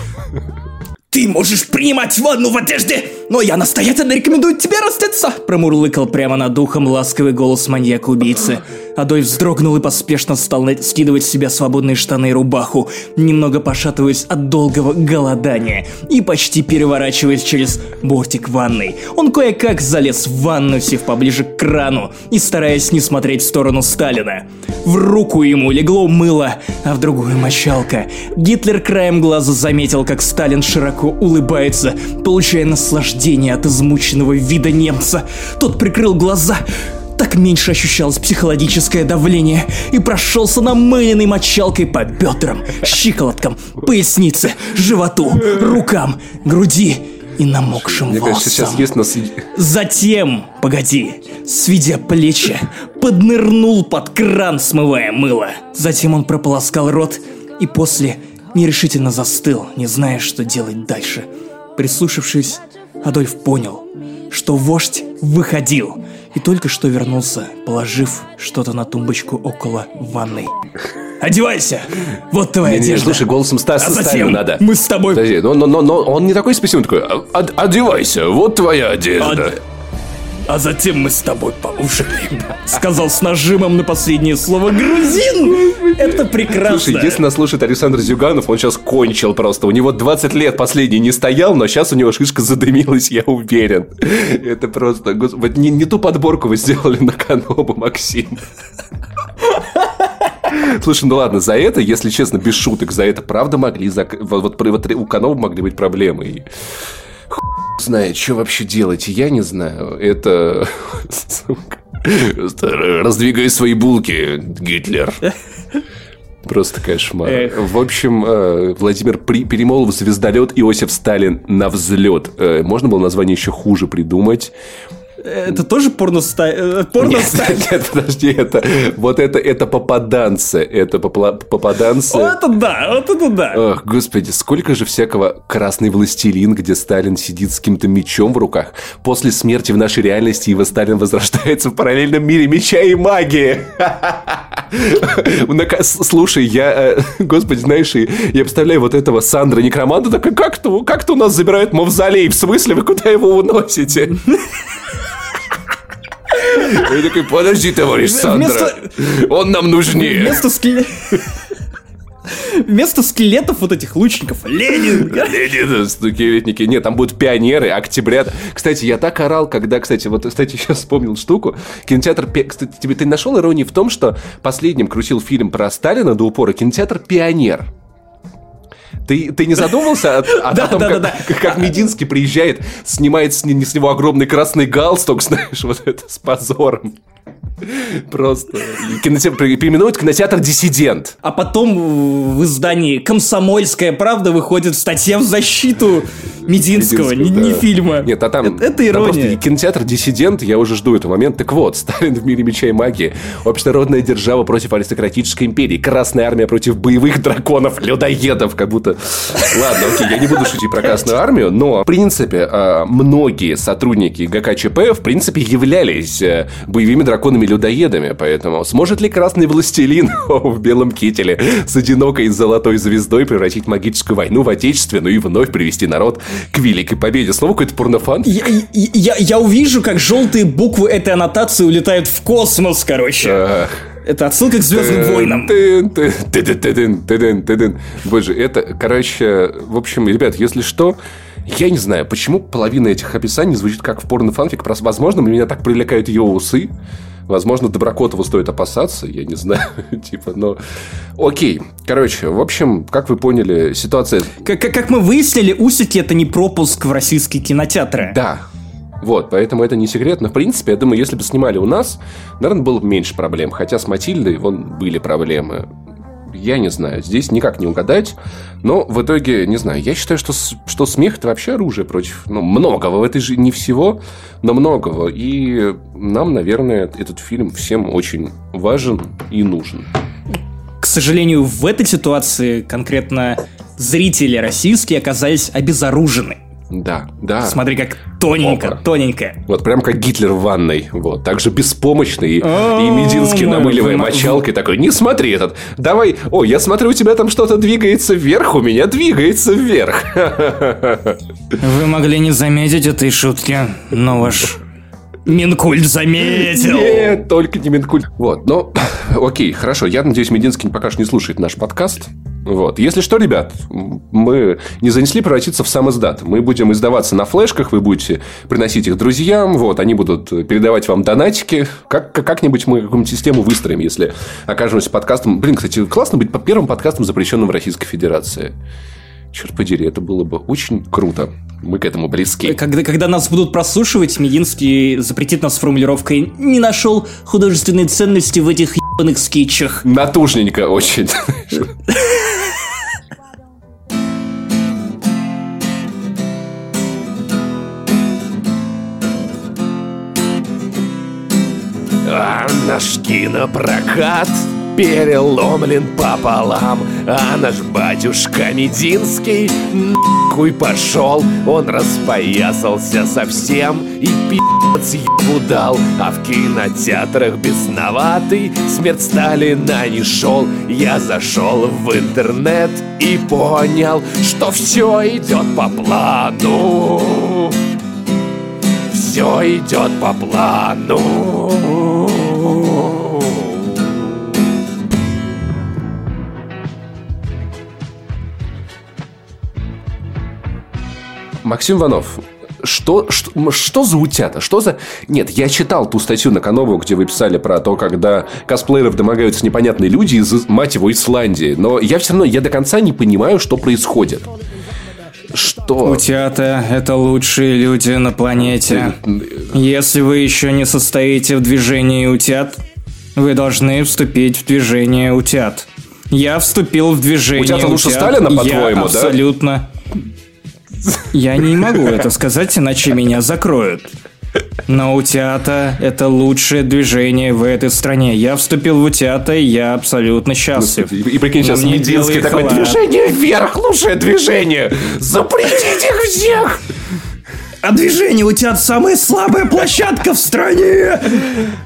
A: Ты можешь принимать ванну в одежде, но я настоятельно рекомендую тебе раздеться!» Промурлыкал прямо над духом ласковый голос маньяка-убийцы. Адольф вздрогнул и поспешно стал скидывать с себя свободные штаны и рубаху, немного пошатываясь от долгого голодания и почти переворачиваясь через бортик ванной. Он кое-как залез в ванну, сев поближе к крану и стараясь не смотреть в сторону Сталина. В руку ему легло мыло, а в другую мочалка. Гитлер краем глаза заметил, как Сталин широко улыбается, получая наслаждение от измученного вида немца. Тот прикрыл глаза, так меньше ощущалось психологическое давление и прошелся намыленной мочалкой по бедрам, щиколоткам, пояснице, животу, рукам, груди и намокшим Мне волосам. Кажется, сейчас есть нас... Затем, погоди, сведя плечи, поднырнул под кран, смывая мыло. Затем он прополоскал рот и после нерешительно застыл, не зная, что делать дальше. Прислушавшись, Адольф понял, что вождь выходил – и только что вернулся, положив что-то на тумбочку около ванной. Одевайся! Вот твоя не, не, одежда.
B: Слушай, голосом Стаса а затем надо.
A: мы с тобой...
B: Подожди, но, но, но, но он не такой спесивный, такой, одевайся, вот твоя одежда. Од...
A: А затем мы с тобой поужинаем. Сказал с нажимом на последнее слово грузин. Это прекрасно.
B: Слушай, если нас слушает Александр Зюганов, он сейчас кончил просто. У него 20 лет последний не стоял, но сейчас у него шишка задымилась, я уверен. Это просто... Вот не, не ту подборку вы сделали на Канобу, Максим. Слушай, ну ладно, за это, если честно, без шуток, за это правда могли... За... Вот, вот у Каноба могли быть проблемы знает, что вообще делать, я не знаю. Это... Раздвигай свои булки, Гитлер. Просто кошмар. Эх. В общем, э, Владимир Перемолов, звездолет, Иосиф Сталин на взлет. Э, можно было название еще хуже придумать.
A: Это тоже порно стайл? Порно
B: нет, нет, подожди, это вот это это попаданцы, это попаданцы.
A: Вот это да, вот это да.
B: Ох, господи, сколько же всякого красный властелин, где Сталин сидит с каким-то мечом в руках. После смерти в нашей реальности его Сталин возрождается в параллельном мире меча и магии. Слушай, я, э, господи, знаешь, я представляю вот этого Сандра Некроманта, такой, как-то как у нас забирают мавзолей, в смысле, вы куда его уносите? Я такой, подожди, товарищ Сандра, он нам нужнее.
A: Вместо. Вместо скелетов вот этих лучников Ленин.
B: Ленин, стукеветники. Нет, там будут пионеры, октябрят. Кстати, я так орал, когда, кстати, вот, кстати, сейчас вспомнил штуку. Кинотеатр... Кстати, тебе ты нашел иронию в том, что последним крутил фильм про Сталина до упора кинотеатр «Пионер». Ты, ты не задумывался о, о, да, о том, да, как, да, как Мединский приезжает, снимает с, с него огромный красный галстук, знаешь, вот это с позором. Просто. Кинотеатр, переименуют кинотеатр «Диссидент».
A: А потом в издании «Комсомольская правда» выходит статья в защиту Мединского, не, да. не фильма.
B: Нет, а там... Это, это ирония. Там кинотеатр «Диссидент», я уже жду этого момента. Так вот, Сталин в мире меча и магии, общенародная держава против аристократической империи, Красная армия против боевых драконов, людоедов, как будто... Ладно, окей, я не буду шутить про Красную армию, но, в принципе, а, многие сотрудники ГКЧП, в принципе, являлись э, боевыми драконами людоедами, поэтому сможет ли красный властелин в белом кителе с одинокой золотой звездой превратить магическую войну в отечественную и вновь привести народ к великой победе? Снова какой-то порнофан?
A: Я, я, я увижу, как желтые буквы этой аннотации улетают в космос, короче. Ах. Это отсылка к Звездным войнам.
B: Боже, это, короче, в общем, ребят, если что, я не знаю, почему половина этих описаний звучит как в порно-фанфик. Возможно, меня так привлекают ее усы. Возможно, Доброкотову стоит опасаться, я не знаю, типа, но... Окей, короче, в общем, как вы поняли, ситуация...
A: Как, как мы выяснили, усики – это не пропуск в российские кинотеатры.
B: Да, вот, поэтому это не секрет. Но, в принципе, я думаю, если бы снимали у нас, наверное, было бы меньше проблем. Хотя с Матильдой вон были проблемы. Я не знаю, здесь никак не угадать. Но в итоге, не знаю, я считаю, что, что смех это вообще оружие против ну, многого. В этой жизни не всего, но многого. И нам, наверное, этот фильм всем очень важен и нужен.
A: К сожалению, в этой ситуации конкретно зрители российские оказались обезоружены.
B: Да, да.
A: Смотри, как тоненько, Опа. тоненько.
B: Вот прям как Гитлер в ванной. Вот, так же беспомощный. И, и Мединский, намыливая мочалкой, такой, не смотри этот. Давай, о, я смотрю, у тебя там что-то двигается вверх, у меня двигается вверх.
A: Вы могли не заметить этой шутки, но ваш Минкульт заметил.
B: Нет, только не Минкульт. Вот, ну, окей, хорошо. Я надеюсь, Мединский пока что не слушает наш подкаст. Вот. Если что, ребят, мы не занесли превратиться в сам издат. Мы будем издаваться на флешках, вы будете приносить их друзьям, вот, они будут передавать вам донатики. Как, как-нибудь мы какую-нибудь систему выстроим, если окажемся подкастом. Блин, кстати, классно быть первым подкастом, запрещенным в Российской Федерации. Черт подери, это было бы очень круто. Мы к этому близки.
A: Когда, когда нас будут прослушивать, Мединский запретит нас формулировкой «не нашел художественной ценности в этих ебаных скетчах».
B: Натужненько очень.
C: А наш кинопрокат переломлен пополам. А наш батюшка Мединский нахуй пошел. Он распоясался совсем и пи***ц ему дал. А в кинотеатрах бесноватый смерть Сталина не шел. Я зашел в интернет и понял, что все идет по плану. Все идет по плану.
B: Максим Иванов, что, что, что за утята? Что за... Нет, я читал ту статью на Канову, где вы писали про то, когда косплееров домогаются непонятные люди из, мать его, Исландии. Но я все равно, я до конца не понимаю, что происходит. Что?
A: Утята – это лучшие люди на планете. Если вы еще не состоите в движении утят, вы должны вступить в движение утят. Я вступил в движение утят.
B: Утята лучше Сталина, по-твоему,
A: да? абсолютно. Я не могу это сказать, иначе меня закроют. Но утята – это лучшее движение в этой стране. Я вступил в утята, и я абсолютно счастлив.
B: И, и прикинь, сейчас Мединский такое движение вверх, лучшее движение. Запретить их всех!
A: А движение утят самая слабая площадка в стране.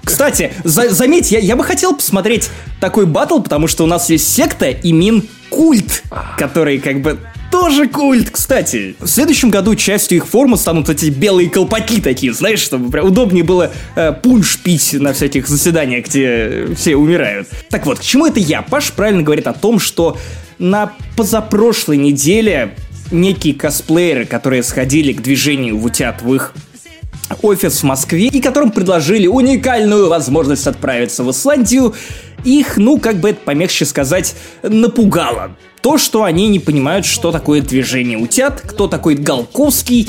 A: Кстати, за заметь, я, я бы хотел посмотреть такой батл, потому что у нас есть секта и мин культ, который как бы тоже культ, кстати. В следующем году частью их формы станут эти белые колпаки такие, знаешь, чтобы прям удобнее было э, пунш пить на всяких заседаниях, где все умирают. Так вот, к чему это я? Паш правильно говорит о том, что на позапрошлой неделе некие косплееры, которые сходили к движению утят в их офис в Москве, и которым предложили уникальную возможность отправиться в Исландию, их, ну, как бы это помягче сказать, напугало. То, что они не понимают, что такое движение утят, кто такой Галковский,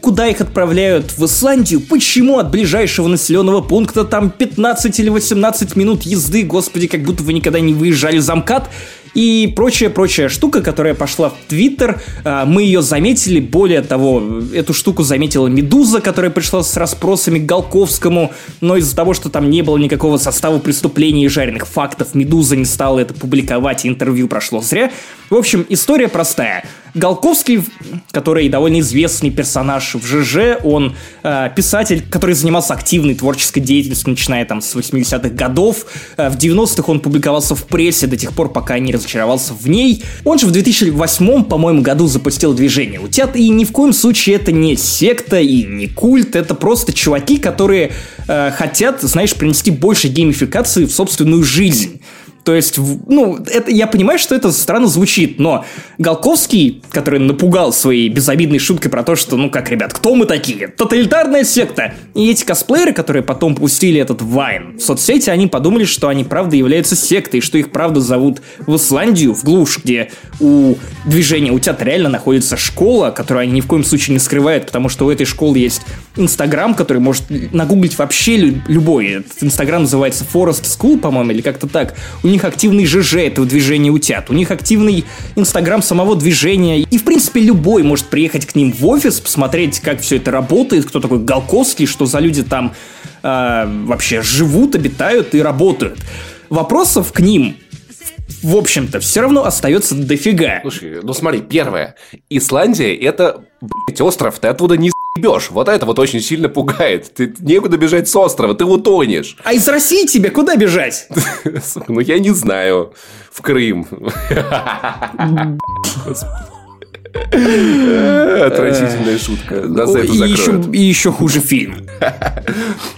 A: куда их отправляют в Исландию, почему от ближайшего населенного пункта там 15 или 18 минут езды, господи, как будто вы никогда не выезжали за МКАД, и прочая-прочая штука, которая пошла в Твиттер. А, мы ее заметили, более того, эту штуку заметила Медуза, которая пришла с расспросами к Голковскому, но из-за того, что там не было никакого состава преступлений и жареных фактов, Медуза не стала это публиковать, интервью прошло зря. В общем, история простая. Голковский, который довольно известный персонаж в ЖЖ, он э, писатель, который занимался активной творческой деятельностью, начиная там с 80-х годов. Э, в 90-х он публиковался в прессе до тех пор, пока не разочаровался в ней. Он же в 2008, по-моему, году запустил движение Утят, и ни в коем случае это не секта и не культ, это просто чуваки, которые э, хотят, знаешь, принести больше геймификации в собственную жизнь. То есть, ну, это, я понимаю, что это странно звучит, но Голковский, который напугал своей безобидной шуткой про то, что, ну как, ребят, кто мы такие? Тоталитарная секта! И эти косплееры, которые потом пустили этот вайн в соцсети, они подумали, что они правда являются сектой, что их правда зовут в Исландию, в глушь, где у движения у тебя реально находится школа, которую они ни в коем случае не скрывают, потому что у этой школы есть Инстаграм, который может нагуглить вообще любой. Инстаграм называется Forest School, по-моему, или как-то так. У них активный ЖЖ этого движения утят, у них активный Инстаграм самого движения, и, в принципе, любой может приехать к ним в офис, посмотреть, как все это работает, кто такой Голковский, что за люди там э, вообще живут, обитают и работают. Вопросов к ним в общем-то, все равно остается дофига.
B: Слушай, ну смотри, первое. Исландия это, блядь, остров, ты оттуда не ебешь. Вот это вот очень сильно пугает. Ты некуда бежать с острова, ты утонешь.
A: А из России тебе куда бежать?
B: Ну, я не знаю. В Крым. Отвратительная шутка. Нас за это
A: и, еще, и еще хуже фильм.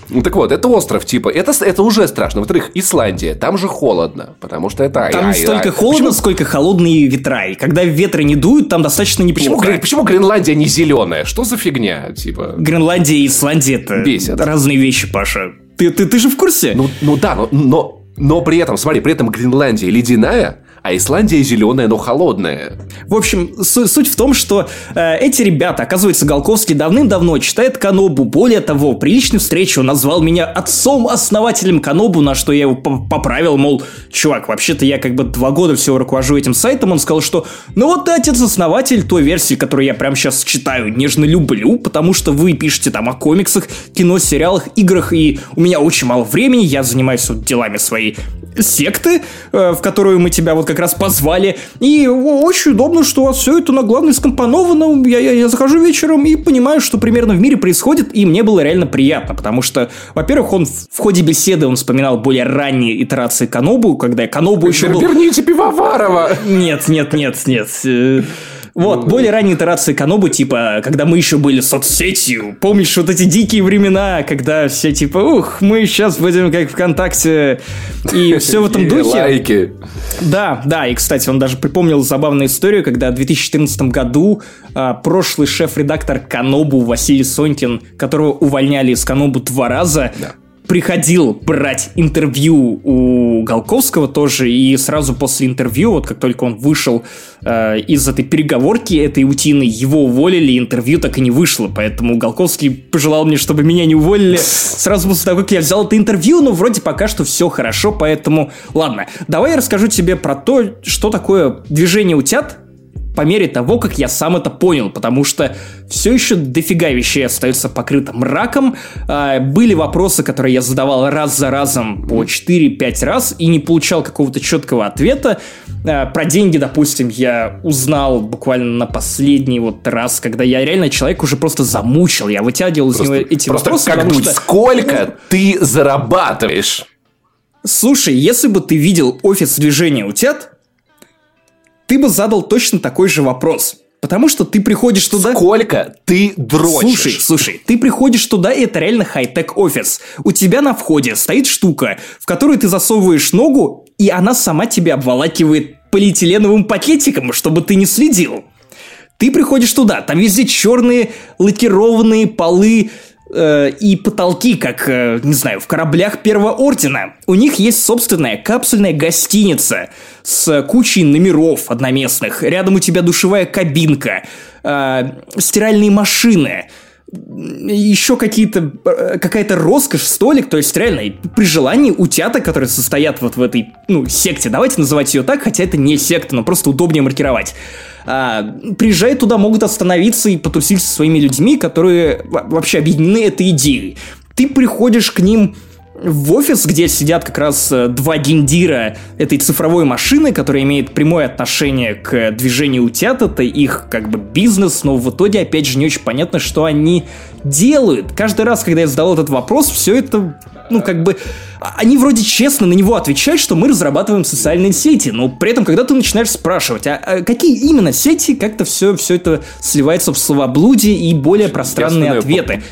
B: Ну так вот, это остров, типа, это, это уже страшно. Во-вторых, Исландия, там же холодно, потому что это...
A: Там не столько холодно, сколько холодные ветра. И когда ветры не дуют, там достаточно неплохо.
B: Почему, почему Гренландия не зеленая? Что за фигня, типа?
A: Гренландия и Исландия это разные вещи, Паша. Ты, ты, ты же в курсе?
B: Ну, ну да, но, но, но при этом, смотри, при этом Гренландия ледяная, а Исландия зеленая, но холодная.
A: В общем, суть в том, что э, эти ребята, оказывается, Голковский давным-давно читает Канобу. Более того, при личной встрече он назвал меня отцом-основателем Канобу, на что я его поправил, мол, чувак, вообще-то я как бы два года всего руковожу этим сайтом. Он сказал, что ну вот ты отец-основатель той версии, которую я прямо сейчас читаю, нежно люблю, потому что вы пишете там о комиксах, кино, сериалах, играх, и у меня очень мало времени, я занимаюсь вот делами своей секты, э, в которую мы тебя вот как раз позвали. И очень удобно, что у вас все это на главной скомпоновано. Я, я, я захожу вечером и понимаю, что примерно в мире происходит, и мне было реально приятно, потому что, во-первых, он в ходе беседы он вспоминал более ранние итерации Канобу, когда Канобу еще был...
B: Верните Пивоварова!
A: Нет, нет, нет, нет. Вот, ну, более ранние итерации Канобу, типа, когда мы еще были соцсетью. Помнишь вот эти дикие времена, когда все типа, ух, мы сейчас будем как ВКонтакте, и все в этом духе.
B: Лайки.
A: Да, да, и, кстати, он даже припомнил забавную историю, когда в 2014 году а, прошлый шеф-редактор Канобу Василий Сонькин, которого увольняли из Канобу два раза, да приходил брать интервью у Голковского тоже, и сразу после интервью, вот как только он вышел э, из этой переговорки этой утины, его уволили, интервью так и не вышло, поэтому Голковский пожелал мне, чтобы меня не уволили. Сразу после того, как я взял это интервью, но вроде пока что все хорошо, поэтому ладно, давай я расскажу тебе про то, что такое движение утят, по мере того, как я сам это понял, потому что все еще дофига вещей остается покрытым мраком. А, были вопросы, которые я задавал раз за разом по 4-5 раз и не получал какого-то четкого ответа. А, про деньги, допустим, я узнал буквально на последний вот раз, когда я реально человек уже просто замучил. Я вытягивал из него эти
B: просто
A: вопросы.
B: Как что... сколько ты зарабатываешь?
A: Слушай, если бы ты видел офис движения утят, ты бы задал точно такой же вопрос. Потому что ты приходишь туда...
B: Сколько ты дрочишь?
A: Слушай, слушай, ты приходишь туда, и это реально хай-тек офис. У тебя на входе стоит штука, в которую ты засовываешь ногу, и она сама тебя обволакивает полиэтиленовым пакетиком, чтобы ты не следил. Ты приходишь туда, там везде черные лакированные полы, и потолки, как, э, не знаю, в кораблях Первого Ордена. У них есть собственная капсульная гостиница с кучей номеров одноместных. Рядом у тебя душевая кабинка, э, стиральные машины, еще какие-то какая-то роскошь, столик, то есть реально при желании утята, которые состоят вот в этой, ну, секте, давайте называть ее так, хотя это не секта, но просто удобнее маркировать а, приезжают туда, могут остановиться и потусить со своими людьми, которые вообще объединены этой идеей. Ты приходишь к ним в офис, где сидят как раз э, два гендира этой цифровой машины, которая имеет прямое отношение к движению утят, это их как бы бизнес, но в итоге опять же не очень понятно, что они делают. Каждый раз, когда я задал этот вопрос, все это ну, как бы, а, они вроде честно на него отвечают, что мы разрабатываем социальные сети, но при этом, когда ты начинаешь спрашивать, а, а какие именно сети, как-то все, все это сливается в словоблудие и более пространные ответы.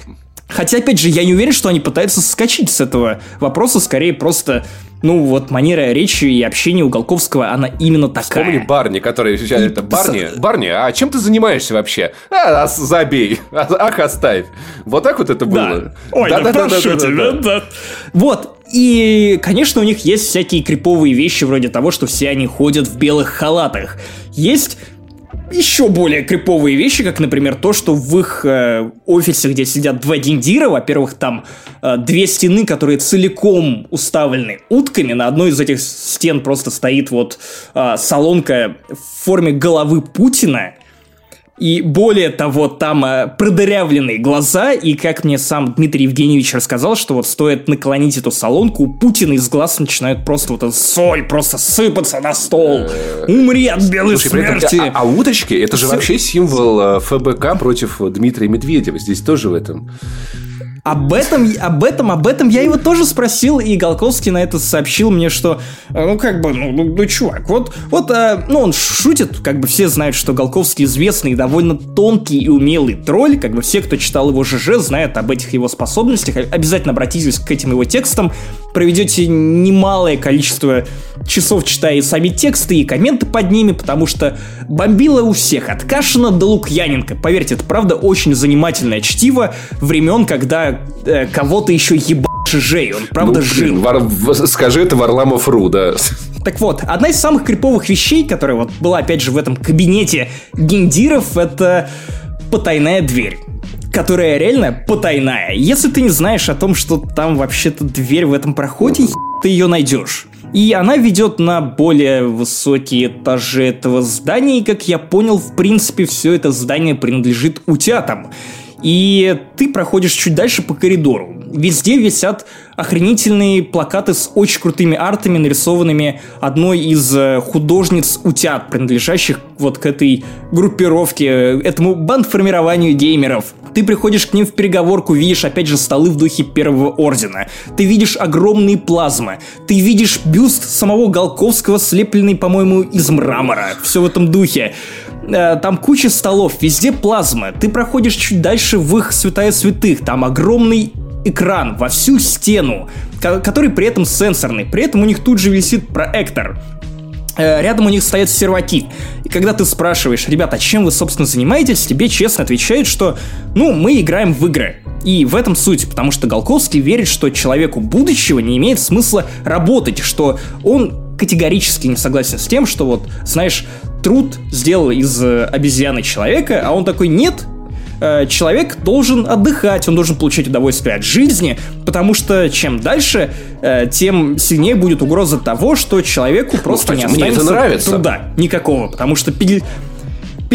A: Хотя, опять же, я не уверен, что они пытаются соскочить с этого вопроса, скорее просто ну вот манера речи и общения у Голковского, она именно такая.
B: Вспомни Барни, который сейчас это Барни. Барни, а чем ты занимаешься вообще? А, а забей. А, ах, оставь. Вот так вот это было.
A: Да. Ой, да, да, да, прошу да, да, тебя, да, да. Вот, и, конечно, у них есть всякие криповые вещи вроде того, что все они ходят в белых халатах. Есть еще более криповые вещи, как, например, то, что в их э, офисе, где сидят два гендира, во-первых, там э, две стены, которые целиком уставлены утками, на одной из этих стен просто стоит вот э, салонка в форме головы Путина, и более того, там э, продырявленные глаза, и как мне сам Дмитрий Евгеньевич рассказал, что вот стоит наклонить эту салонку, у Путина из глаз начинает просто вот эта соль просто сыпаться на стол. Умри от белой Слушай, смерти.
B: а, а уточки, это же вообще символ э, ФБК против Дмитрия Медведева. Здесь тоже в этом.
A: Об этом, об этом, об этом я его тоже спросил, и Голковский на это сообщил мне, что, э, ну, как бы, ну, ну, ну чувак, вот, вот, э, ну, он шутит, как бы все знают, что Голковский известный довольно тонкий и умелый тролль, как бы все, кто читал его ЖЖ, знают об этих его способностях, обязательно обратитесь к этим его текстам, проведете немалое количество часов, читая и сами тексты, и комменты под ними, потому что бомбило у всех, от Кашина до Лукьяненко. Поверьте, это правда очень занимательное чтиво времен, когда э, кого-то еще ебать Жей, он правда ну, жил.
B: Вар... Скажи это Варламов Ру, да.
A: Так вот, одна из самых криповых вещей, которая вот была опять же в этом кабинете гендиров, это потайная дверь которая реально потайная. Если ты не знаешь о том, что там вообще-то дверь в этом проходе, ты ее найдешь. И она ведет на более высокие этажи этого здания, и, как я понял, в принципе, все это здание принадлежит утятам. И ты проходишь чуть дальше по коридору. Везде висят охренительные плакаты с очень крутыми артами, нарисованными одной из э, художниц утят, принадлежащих вот к этой группировке, этому бандформированию геймеров. Ты приходишь к ним в переговорку, видишь опять же столы в духе Первого Ордена. Ты видишь огромные плазмы. Ты видишь бюст самого Голковского, слепленный, по-моему, из мрамора. Все в этом духе. Э, там куча столов, везде плазма. Ты проходишь чуть дальше в их святая святых, там огромный экран во всю стену, который при этом сенсорный. При этом у них тут же висит проектор. Э, рядом у них стоит серваки. И когда ты спрашиваешь, ребята, чем вы, собственно, занимаетесь, тебе честно отвечают, что, ну, мы играем в игры. И в этом суть, потому что Голковский верит, что человеку будущего не имеет смысла работать, что он категорически не согласен с тем, что вот, знаешь, труд сделал из э, обезьяны человека, а он такой, нет, э, человек должен отдыхать, он должен получать удовольствие от жизни, потому что чем дальше, э, тем сильнее будет угроза того, что человеку просто ну, кстати, не останется
B: мне это нравится.
A: труда никакого, потому что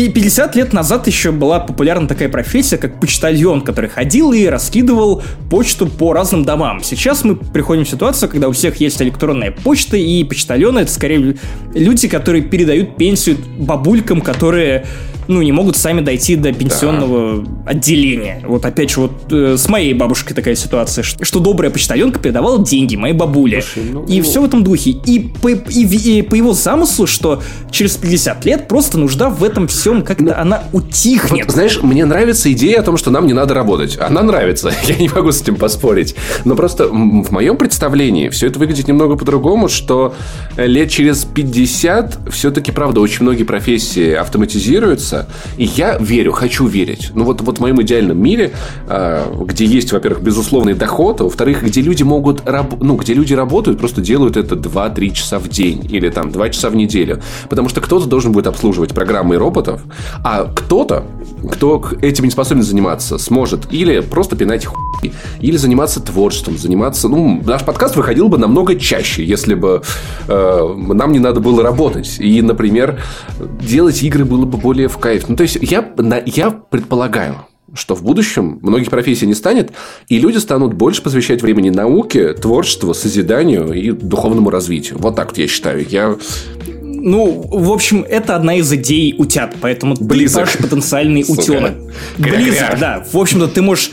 A: 50 лет назад еще была популярна такая профессия, как почтальон, который ходил и раскидывал почту по разным домам. Сейчас мы приходим в ситуацию, когда у всех есть электронная почта, и почтальоны — это скорее люди, которые передают пенсию бабулькам, которые ну, не могут сами дойти до пенсионного да. отделения. Вот опять же, вот э, с моей бабушкой такая ситуация, что, что добрая почтальонка передавала деньги моей бабуле. Слушай, ну, и ну... все в этом духе. И по, и, и по его замыслу, что через 50 лет просто нужда в этом всем как-то ну, она утихнет.
B: Вот, знаешь, мне нравится идея о том, что нам не надо работать. Она нравится. Я не могу с этим поспорить. Но просто в моем представлении все это выглядит немного по-другому, что лет через 50 все-таки, правда, очень многие профессии автоматизируются, и я верю, хочу верить. Ну вот, вот в моем идеальном мире, а, где есть, во-первых, безусловный доход, а во-вторых, где люди могут, ну, где люди работают, просто делают это 2-3 часа в день или там 2 часа в неделю. Потому что кто-то должен будет обслуживать программы и роботов, а кто-то, кто этим не способен заниматься, сможет или просто пинать хуй, или заниматься творчеством, заниматься... Ну, наш подкаст выходил бы намного чаще, если бы э, нам не надо было работать. И, например, делать игры было бы более в кайф. Ну, то есть, я, я предполагаю, что в будущем многих профессий не станет, и люди станут больше посвящать времени науке, творчеству, созиданию и духовному развитию. Вот так вот я считаю. Я
A: ну, в общем, это одна из идей утят, поэтому
B: Близок.
A: ты ваш потенциальный
B: Сука.
A: утенок. Близок, да. В общем-то, ты можешь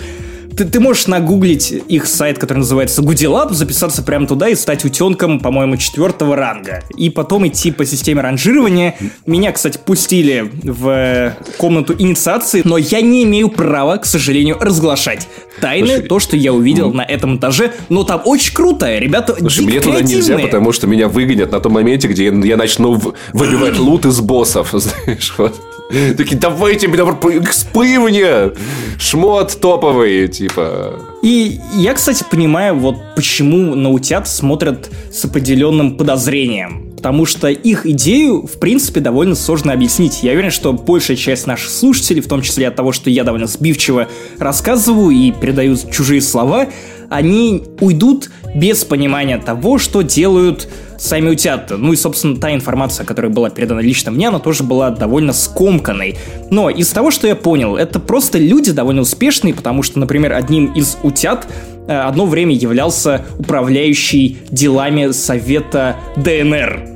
A: ты, ты можешь нагуглить их сайт, который называется Goodilab, записаться прямо туда и стать утенком, по-моему, четвертого ранга. И потом идти по системе ранжирования. Меня, кстати, пустили в комнату инициации, но я не имею права, к сожалению, разглашать тайны,
B: Слушай,
A: то, что я увидел на этом этаже. Но там очень круто, ребята
B: Слушай, мне туда нельзя, потому что меня выгонят на том моменте, где я, я начну выбивать лут из боссов, знаешь, вот. Такие, давайте, экспы мне! Шмот топовый, типа.
A: И я, кстати, понимаю, вот почему на утят смотрят с определенным подозрением. Потому что их идею, в принципе, довольно сложно объяснить. Я уверен, что большая часть наших слушателей, в том числе от того, что я довольно сбивчиво рассказываю и передаю чужие слова, они уйдут без понимания того, что делают сами утята. Ну и, собственно, та информация, которая была передана лично мне, она тоже была довольно скомканной. Но из того, что я понял, это просто люди довольно успешные, потому что, например, одним из утят э, одно время являлся управляющий делами совета ДНР.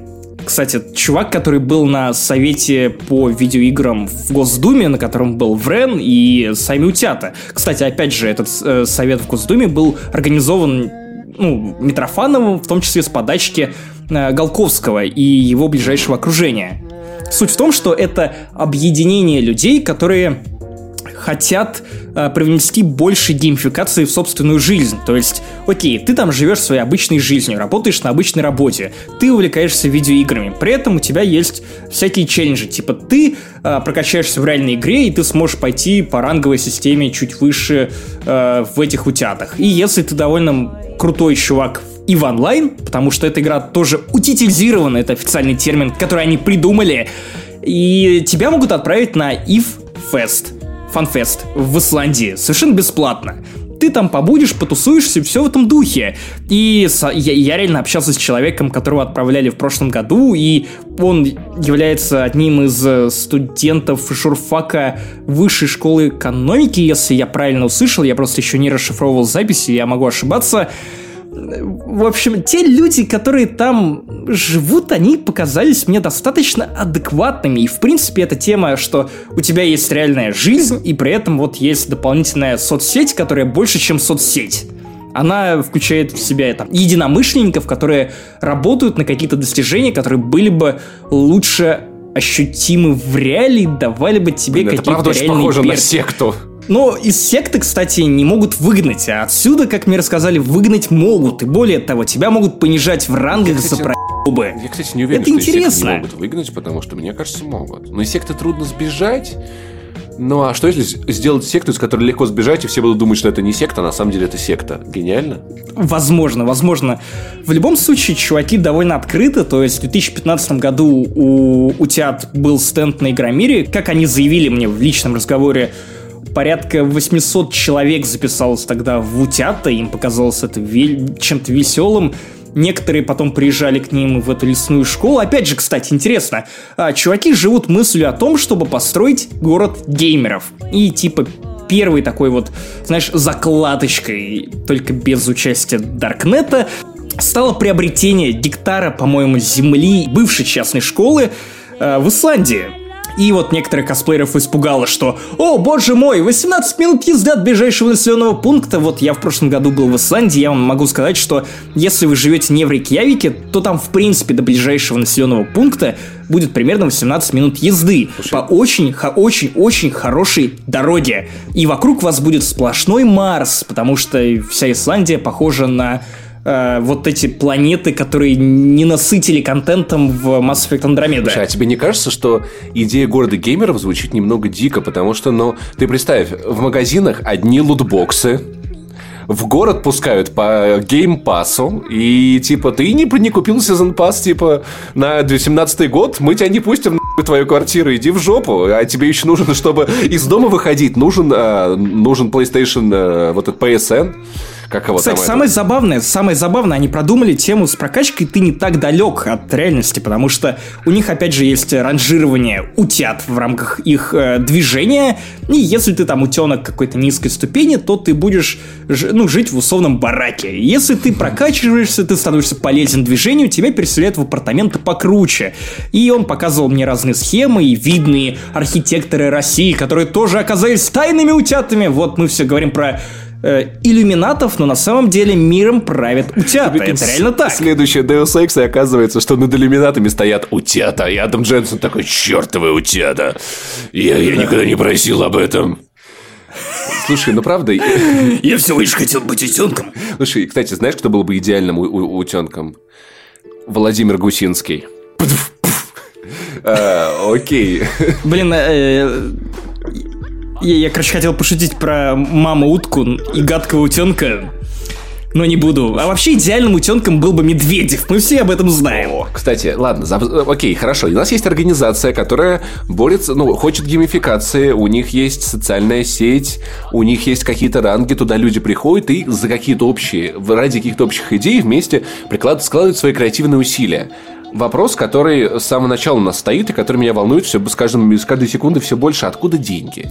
A: Кстати, чувак, который был на совете по видеоиграм в Госдуме, на котором был Врен и сами утята. Кстати, опять же, этот э, совет в Госдуме был организован ну, Митрофановым, в том числе с подачки э, Голковского и его ближайшего окружения. Суть в том, что это объединение людей, которые хотят э, привнести больше геймификации в собственную жизнь. То есть, окей, ты там живешь своей обычной жизнью, работаешь на обычной работе, ты увлекаешься видеоиграми, при этом у тебя есть всякие челленджи, типа ты э, прокачаешься в реальной игре, и ты сможешь пойти по ранговой системе чуть выше э, в этих утятах. И если ты довольно крутой чувак и в онлайн, потому что эта игра тоже утилизирована, это официальный термин, который они придумали, и тебя могут отправить на If Fest, фанфест в Исландии, совершенно бесплатно. Ты там побудешь, потусуешься, все в этом духе. И я, я реально общался с человеком, которого отправляли в прошлом году, и он является одним из э, студентов журфака высшей школы экономики, если я правильно услышал, я просто еще не расшифровывал записи, я могу ошибаться. В общем, те люди, которые там живут, они показались мне достаточно адекватными. И, в принципе, эта тема, что у тебя есть реальная жизнь, и при этом вот есть дополнительная соцсеть, которая больше, чем соцсеть. Она включает в себя там, единомышленников, которые работают на какие-то достижения, которые были бы лучше ощутимы в реалии, давали бы тебе
B: Блин, это
A: какие-то
B: правда очень
A: реальные
B: похоже на
A: перки.
B: секту.
A: Но из секты, кстати, не могут выгнать, а отсюда, как мне рассказали, выгнать могут. И более того, тебя могут понижать в рангах за
B: кстати,
A: проебы.
B: Я, кстати, не уверен,
A: Это
B: что из секты
A: интересно.
B: не могут выгнать, потому что, мне кажется, могут. Но из секты трудно сбежать. Ну а что если сделать секту, из которой легко сбежать, и все будут думать, что это не секта, а на самом деле это секта? Гениально?
A: Возможно, возможно. В любом случае, чуваки довольно открыты, то есть в 2015 году у Утят был стенд на Игромире. Как они заявили мне в личном разговоре, порядка 800 человек записалось тогда в Утята, им показалось это ве- чем-то веселым. Некоторые потом приезжали к ним в эту лесную школу. Опять же, кстати, интересно, а, чуваки живут мыслью о том, чтобы построить город геймеров. И типа первой такой вот, знаешь, закладочкой, только без участия Даркнета, стало приобретение гектара, по-моему, земли бывшей частной школы э, в Исландии. И вот некоторых косплееров испугало, что «О, боже мой, 18 минут езды от ближайшего населенного пункта». Вот я в прошлом году был в Исландии, я вам могу сказать, что если вы живете не в Рейкьявике, то там, в принципе, до ближайшего населенного пункта будет примерно 18 минут езды по очень, очень, очень хорошей дороге. И вокруг вас будет сплошной Марс, потому что вся Исландия похожа на э, вот эти планеты, которые не насытили контентом в Mass Effect Andromeda.
B: Слушай, а тебе не кажется, что идея города геймеров звучит немного дико? Потому что, ну, ты представь, в магазинах одни лутбоксы, в город пускают по геймпасу, и типа ты не, не купил сезон пас, типа на 18 год, мы тебя не пустим на твою квартиру, иди в жопу, а тебе еще нужно, чтобы из дома выходить, нужен, а, нужен PlayStation, а, вот этот PSN, как его
A: Кстати, самое забавное, самое забавное, они продумали тему с прокачкой, ты не так далек от реальности, потому что у них, опять же, есть ранжирование утят в рамках их э, движения, и если ты там утенок какой-то низкой ступени, то ты будешь ну, жить в условном бараке. Если ты прокачиваешься, ты становишься полезен движению, тебя переселяют в апартаменты покруче. И он показывал мне разные схемы и видные архитекторы России, которые тоже оказались тайными утятами. Вот мы все говорим про э, иллюминатов, но на самом деле миром правят утята. Это реально так.
B: Следующее Deus Ex, и оказывается, что над иллюминатами стоят утята. И Адам Дженсен такой, чертовы утята. Я, я никогда не просил об этом. Слушай, ну правда...
A: Я всего лишь хотел быть утенком.
B: Слушай, кстати, знаешь, кто был бы идеальным утенком? Владимир Гусинский. А, Окей.
A: Блин, э, я, я, короче, хотел пошутить про маму-утку и гадкого утенка, но не буду. А вообще идеальным утенком был бы Медведев. Мы все об этом знаем.
B: О, кстати, ладно, за- окей, хорошо. У нас есть организация, которая борется, ну, хочет геймификации, у них есть социальная сеть, у них есть какие-то ранги, туда люди приходят и за какие-то общие, ради каких-то общих идей вместе прикладывают, складывают свои креативные усилия. Вопрос, который с самого начала у нас стоит и который меня волнует все с, каждым, с каждой секунды все больше. Откуда деньги?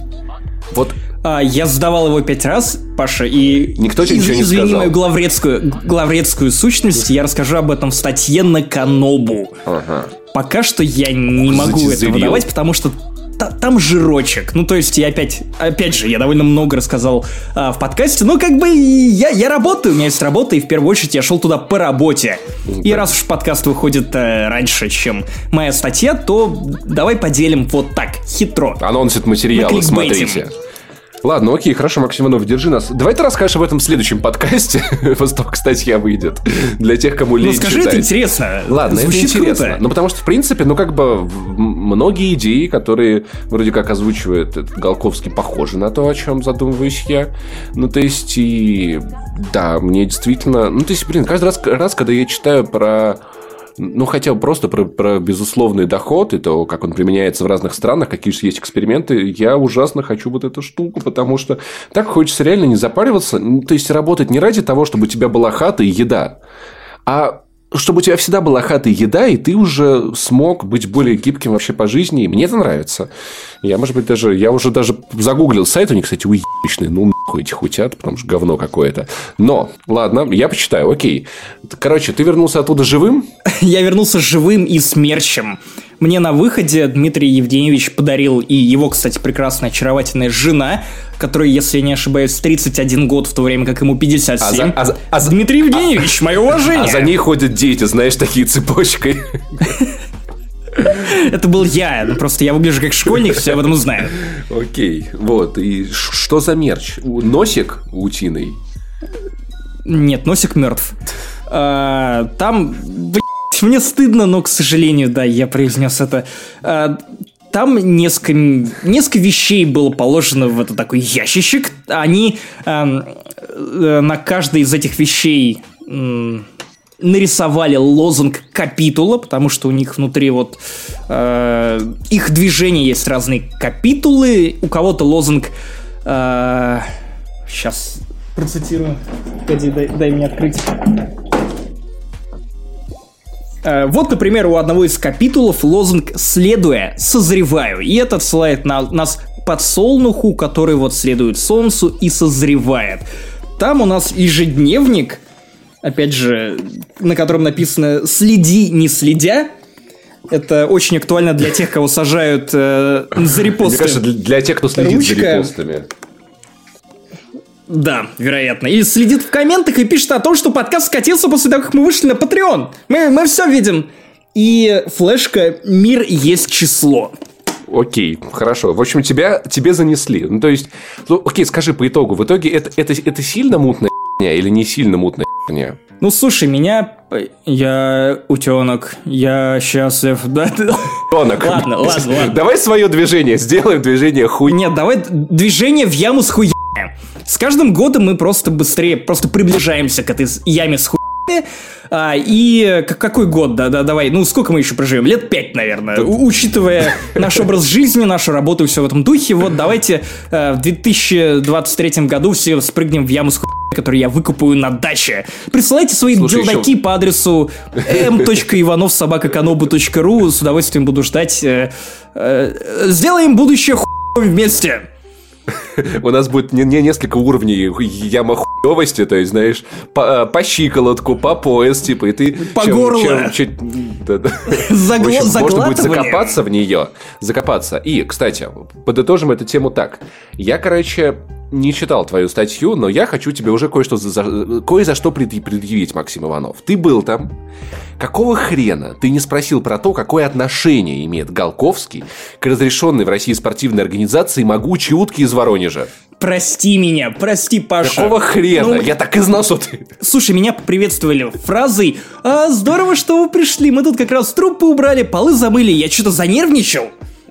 B: Вот
A: А, я задавал его пять раз, Паша, и...
B: Никто тебе
A: из-
B: ничего не
A: извини
B: сказал.
A: мою главредскую, главредскую сущность, я расскажу об этом в статье на Канобу.
B: Ага.
A: Пока что я не могу это
B: Затизерил.
A: выдавать, потому что там жирочек. Ну, то есть, я опять, опять же, я довольно много рассказал а, в подкасте, но как бы я, я работаю, у меня есть работа, и в первую очередь я шел туда по работе. И раз уж подкаст выходит э, раньше, чем моя статья, то давай поделим вот так, хитро.
B: Анонсит материалы, смотрите. Ладно, окей, хорошо, Максим Иванов, держи нас. Давай ты расскажешь об этом в следующем подкасте. После того, как статья выйдет. Для тех, кому
A: Ну,
B: лень
A: скажи,
B: читать.
A: это интересно.
B: Ладно,
A: Звучит
B: это интересно.
A: круто.
B: Ну, потому что, в принципе, ну, как бы многие идеи, которые вроде как озвучивает этот Голковский, похожи на то, о чем задумываюсь я. Ну, то есть, и да, мне действительно... Ну, то есть, блин, каждый раз, раз когда я читаю про ну, хотя просто про, про безусловный доход и то, как он применяется в разных странах, какие же есть эксперименты, я ужасно хочу вот эту штуку, потому что так хочется реально не запариваться, то есть работать не ради того, чтобы у тебя была хата и еда, а чтобы у тебя всегда была хата и еда, и ты уже смог быть более гибким вообще по жизни. И мне это нравится. Я, может быть, даже... Я уже даже загуглил сайт, у них, кстати, уебищный. Ну, нахуй этих утят, потому что говно какое-то. Но, ладно, я почитаю, окей. Короче, ты вернулся оттуда живым?
A: Я вернулся живым и с мерчем. Мне на выходе Дмитрий Евгеньевич подарил и его, кстати, прекрасная, очаровательная жена, которой, если я не ошибаюсь, 31 год, в то время как ему 57.
B: А за- а за- а за-
A: Дмитрий Евгеньевич, мое уважение!
B: А за ней ходят дети, знаешь, такие цепочкой.
A: Это был я, ну, просто я выгляжу как школьник, все об этом знаю.
B: Окей, вот. И что за мерч? Носик утиный?
A: Нет, носик мертв. А, Там, блядь, мне стыдно, но, к сожалению, да, я произнес это. А, Там несколько, несколько вещей было положено в этот такой ящичек. Они ам, э, на каждой из этих вещей нарисовали лозунг капитула, потому что у них внутри вот э, их движения есть разные капитулы. У кого-то лозунг... сейчас процитирую. Погоди, дай, дай мне открыть. Э, Вот, например, у одного из капитулов лозунг «Следуя, созреваю». И это отсылает на, нас подсолнуху, который вот следует солнцу и созревает. Там у нас ежедневник, опять же, на котором написано «Следи, не следя». Это очень актуально для тех, кого сажают э, за репосты.
B: Мне кажется, для, для тех, кто следит за
A: Ручка.
B: репостами.
A: Да, вероятно. И следит в комментах и пишет о том, что подкаст скатился после того, как мы вышли на Patreon. Мы, мы все видим. И флешка «Мир есть число».
B: Окей, хорошо. В общем, тебя, тебе занесли. Ну, то есть, ну, окей, скажи по итогу. В итоге это, это, это сильно мутная или не сильно мутная херня?
A: Ну, слушай, меня... Я утенок, я счастлив, да?
B: Тонок.
A: Ладно, ладно, ладно.
B: Давай свое движение. Сделаем движение хуй.
A: Нет, давай движение в яму с хуями. С каждым годом мы просто быстрее, просто приближаемся к этой яме с хуями. А, и какой год? Да, да, давай. Ну, сколько мы еще проживем? Лет пять, наверное. У- учитывая наш образ жизни, нашу работу и все в этом духе. Вот давайте э, в 2023 году все спрыгнем в яму с хуями. который я выкупаю на даче. Присылайте свои
B: Слушай,
A: делдаки
B: еще-
A: по адресу m.ивановсобакаканоbu.ру. С удовольствием буду ждать. э, э, Сделаем будущее хуй вместе.
B: У нас будет не, не несколько уровней яма хуевости, то есть, знаешь, по, по щиколотку, по пояс, типа, и ты...
A: По горло.
B: чуть- да, да.
A: Загло-
B: В общем, можно будет закопаться в нее, закопаться. И, кстати, подытожим эту тему так. Я, короче, не читал твою статью, но я хочу тебе уже кое-что за, кое за что пред- предъявить, Максим Иванов. Ты был там. Какого хрена ты не спросил про то, какое отношение имеет Голковский к разрешенной в России спортивной организации «Могучие утки» из Воронежа?
A: Прости меня, прости, Паша.
B: Какого хрена?
A: Ну,
B: Я так и знал, что ты...
A: Слушай, меня приветствовали фразой «А, здорово, что вы пришли, мы тут как раз трупы убрали, полы замыли, я что-то занервничал».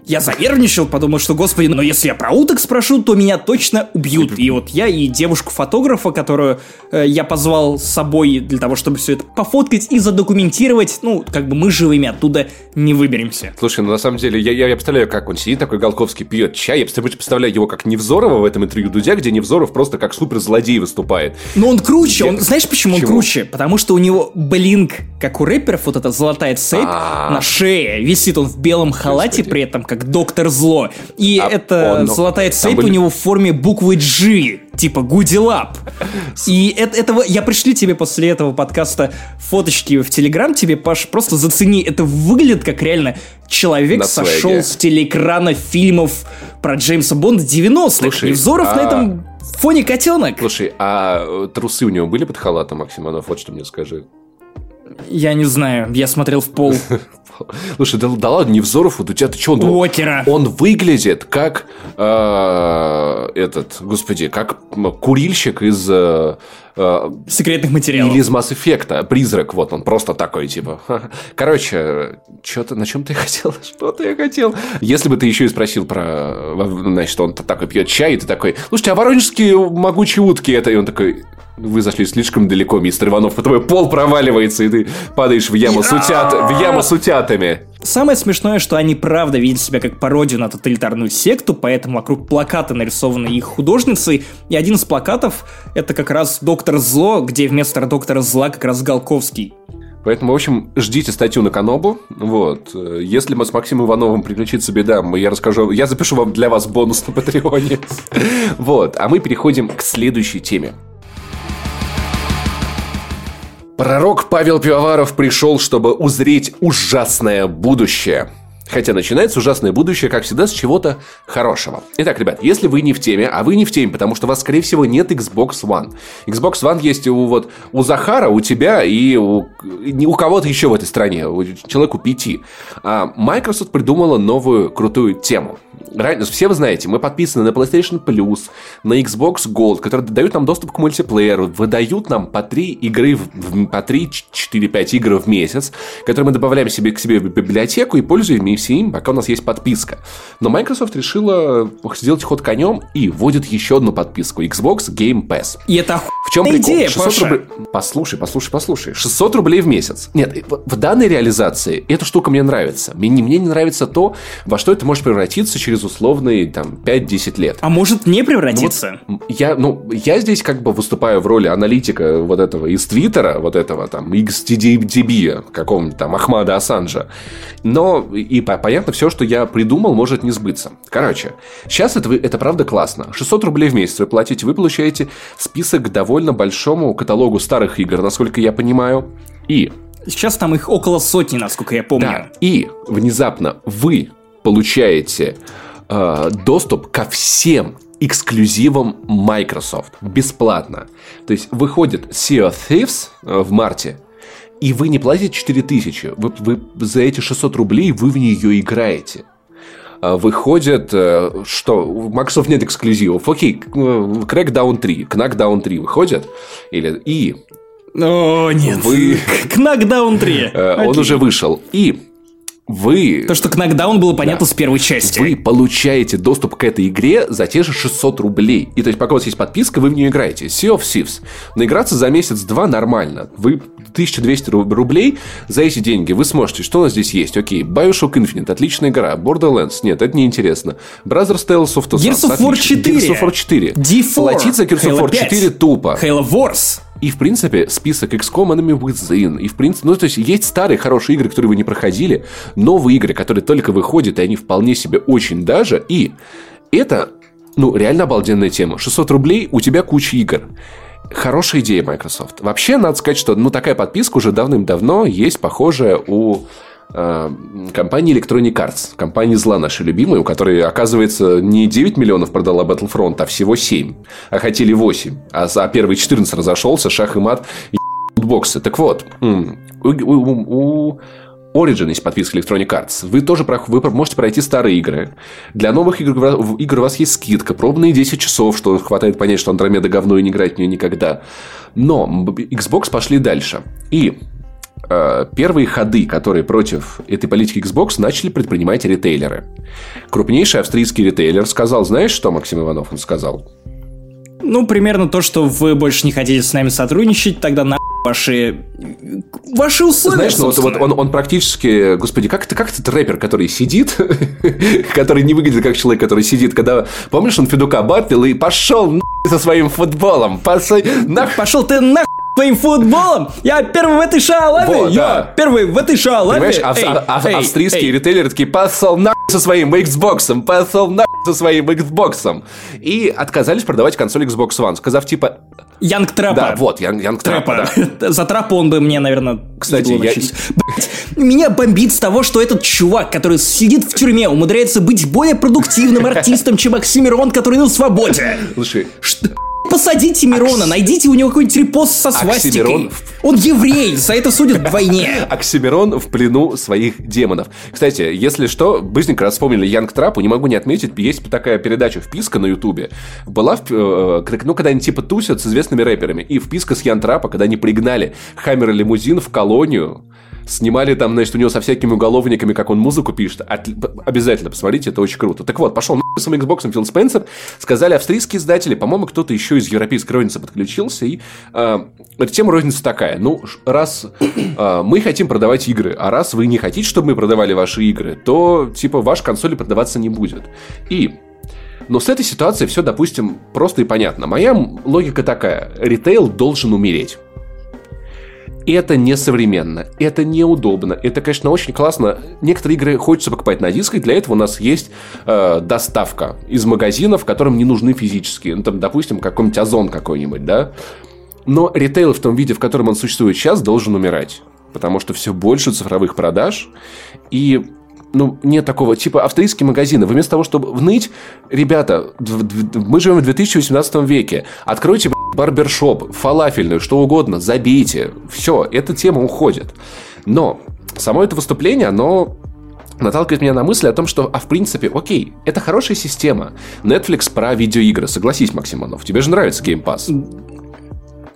A: Я занервничал, подумал, что, господи, но если я про уток спрошу, то меня точно убьют. И вот я и девушку-фотографа, которую э, я позвал с собой для того, чтобы все это пофоткать и задокументировать, ну, как бы мы живыми оттуда не выберемся.
B: Слушай, ну на самом деле, я, я, я представляю, как он сидит, такой Голковский, пьет чай. Я представляю его как Невзорова в этом интервью Дудя, где Невзоров просто как суперзлодей выступает.
A: Но он круче,
B: Я-
A: он, знаешь почему он круче? Потому что у него блинк, как у рэперов, вот эта золотая цепь
B: А.
A: на шее, висит он в белом халате при этом, как доктор зло. И
B: А
A: эта
B: он-
A: золотая
B: там
A: цепь
B: были-
A: у него в форме буквы G, типа Гудилап. И это, этого, я пришлю тебе после этого подкаста фоточки в Телеграм тебе, Паш, просто зацени, это выглядит как реально человек
B: На
A: сошел
B: свеге.
A: с телеэкрана фильмов про Джеймса Бонда 90-х.
B: Слушай,
A: Невзоров на
B: а-
A: этом фоне котенок.
B: Слушай, а э, трусы у него были под халатом, Максим Иванов? Вот что мне скажи.
A: Я не знаю, я смотрел в пол
B: Слушай, да, да ладно, Невзоров, вот у тебя ты что, он,
A: Уокера.
B: он выглядит как э, этот, господи, как курильщик из э, э,
A: секретных материалов.
B: Или из Mass Effect, призрак, вот он, просто такой, типа. Короче, что-то, на чем ты хотел? Что-то я хотел. Если бы ты еще и спросил про, значит, он такой пьет чай, и ты такой, слушайте, а воронежские могучие утки это? И он такой, вы зашли слишком далеко, мистер Иванов, по твой пол проваливается, и ты падаешь в яму с, утят, в яму с утятами.
A: Самое смешное, что они правда видят себя как пародию на тоталитарную секту, поэтому вокруг плаката нарисованы их художницей, и один из плакатов это как раз Доктор Зло, где вместо Доктора Зла как раз Голковский.
B: Поэтому, в общем, ждите статью на Канобу. Вот. Если мы с Максимом Ивановым приключится беда, мы- я расскажу, я запишу вам для вас бонус на Патреоне. Вот. А мы переходим к следующей теме. Пророк Павел Пивоваров пришел, чтобы узреть ужасное будущее. Хотя начинается ужасное будущее, как всегда, с чего-то хорошего. Итак, ребят, если вы не в теме, а вы не в теме, потому что у вас, скорее всего, нет Xbox One. Xbox One есть у, вот, у Захара, у тебя и у, не у кого-то еще в этой стране, у человеку пяти. А Microsoft придумала новую крутую тему. Ранее, все вы знаете, мы подписаны на PlayStation Plus, на Xbox Gold, которые дают нам доступ к мультиплееру, выдают нам по 3 игры, в- по 3-4-5 игр в месяц, которые мы добавляем себе к себе в библиотеку и пользуемся им, пока у нас есть подписка. Но Microsoft решила сделать ход конем и вводит еще одну подписку Xbox Game Pass.
A: И это
B: В чем прикол?
A: идея,
B: 600
A: Паша.
B: рублей... Послушай, послушай, послушай. 600 рублей в месяц. Нет, в в данной реализации эта штука мне нравится. Мне, не- мне не нравится то, во что это может превратиться через условные там 5-10 лет.
A: А может не превратиться?
B: М, Я, ну, я здесь как бы выступаю в роли аналитика вот этого из Твиттера, вот этого там XDDB, какого-нибудь там Ахмада Ассанжа. Но и понятно, все, что я придумал, может не сбыться. Короче, сейчас это, это правда классно. 600 рублей в месяц вы платите, вы получаете список к довольно большому каталогу старых игр, насколько я понимаю. И
A: Сейчас там их около сотни, насколько я помню.
B: да. И внезапно вы получаете э, доступ ко всем эксклюзивам Microsoft бесплатно. То есть выходит Sea of Thieves э, в марте, и вы не платите 4000. Вы, вы за эти 600 рублей вы в нее играете. А Выходит, э, что у Microsoft нет эксклюзивов. Окей, э, Crackdown 3, Knackdown 3 выходит. Или, и
A: О, нет.
B: Вы-
A: Кнакдаун 3.
B: Э, Он
A: Окей.
B: уже вышел. И вы...
A: То, что к нокдаун было понятно да. с первой части.
B: Вы получаете доступ к этой игре за те же 600 рублей. И то есть, пока у вас есть подписка, вы в нее играете. Sea of Thieves. Наиграться за месяц-два нормально. Вы 1200 рублей за эти деньги вы сможете. Что у нас здесь есть? Окей, Bioshock Infinite, отличная игра. Borderlands, нет, это неинтересно. Brothers Tales of Two
A: Gears of War 4.
B: Gears of War 4.
A: D4.
B: Платить за Gears of War 4 тупо.
A: Halo Wars.
B: И, в принципе, список XCOM Enemy Within. И, в принципе, ну, то есть, есть старые хорошие игры, которые вы не проходили, новые игры, которые только выходят, и они вполне себе очень даже. И это, ну, реально обалденная тема. 600 рублей, у тебя куча игр. Хорошая идея Microsoft. Вообще, надо сказать, что ну, такая подписка уже давным-давно есть похожая у компании Electronic Arts, компании зла нашей любимой, у которой, оказывается, не 9 миллионов продала Battlefront, а всего 7. А хотели 8. А за первый 14 разошелся, шах и мат, и боксы. Так вот, у, у, у Origin есть подписка Electronic Arts. Вы тоже вы можете пройти старые игры. Для новых игр, игр у вас есть скидка. Пробные 10 часов, что хватает понять, что Андромеда говно и не играть в нее никогда. Но Xbox пошли дальше. И э, первые ходы, которые против этой политики Xbox начали предпринимать ритейлеры. Крупнейший австрийский ритейлер сказал, знаешь, что Максим Иванов он сказал?
A: Ну, примерно то, что вы больше не хотите с нами сотрудничать, тогда на ваши ваши условия.
B: Знаешь, ну, вот, вот он, он практически, господи, как это, как этот рэпер, который сидит, который не выглядит как человек, который сидит, когда, помнишь, он Федука батлил и пошел со своим футболом, пошел,
A: пошел ты нахуй своим футболом. Я первый в этой шалаве. Вот, я да. первый в этой шалаве.
B: Понимаешь, ав- эй, ав- эй, австрийские эй. ритейлеры такие, пошел на со своим Xbox, пошел на со своим Xbox. И отказались продавать консоль Xbox One, сказав типа...
A: Young Trappa.
B: Да, вот, Young, Young Trappa,
A: да. За Трэпа он бы мне, наверное,
B: Кстати, я...
A: Блять, меня бомбит с того, что этот чувак, который сидит в тюрьме, умудряется быть более продуктивным артистом, чем Оксимирон, который на свободе.
B: Слушай,
A: что... Посадите Мирона, Акс... найдите у него какой-нибудь репост со свастикой. Оксимирон... Он еврей, за это судят вдвойне.
B: Оксимирон в плену своих демонов. Кстати, если что, быстренько раз вспомнили Young Trapp у, не могу не отметить, есть такая передача «Вписка» на Ютубе. Была, в, э, ну, когда они типа тусят с известными рэперами. И вписка с Ян Трапа, когда они пригнали Хаммер лимузин в колонию, Снимали там, значит, у него со всякими уголовниками, как он музыку пишет. От... Обязательно посмотрите, это очень круто. Так вот, пошел на с Xbox Фил Спенсер. Сказали австрийские издатели, по-моему, кто-то еще из европейской розницы подключился. И э, тема розницы такая. Ну, раз э, мы хотим продавать игры, а раз вы не хотите, чтобы мы продавали ваши игры, то, типа, ваша консоль продаваться не будет. И но с этой ситуацией все, допустим, просто и понятно. Моя логика такая. Ритейл должен умереть это несовременно, это неудобно, это, конечно, очень классно. Некоторые игры хочется покупать на дисках, для этого у нас есть э, доставка из магазинов, которым не нужны физические. Ну, там, допустим, какой-нибудь Озон какой-нибудь, да? Но ритейл в том виде, в котором он существует сейчас, должен умирать. Потому что все больше цифровых продаж. И ну, нет такого, типа австрийские магазины. Вместо того, чтобы вныть, ребята, мы живем в 2018 веке, откройте барбершоп, фалафельную, что угодно, забейте. Все, эта тема уходит. Но само это выступление, оно наталкивает меня на мысль о том, что, а в принципе, окей, это хорошая система. Netflix про видеоигры, согласись, Максимонов, тебе же нравится Game Pass.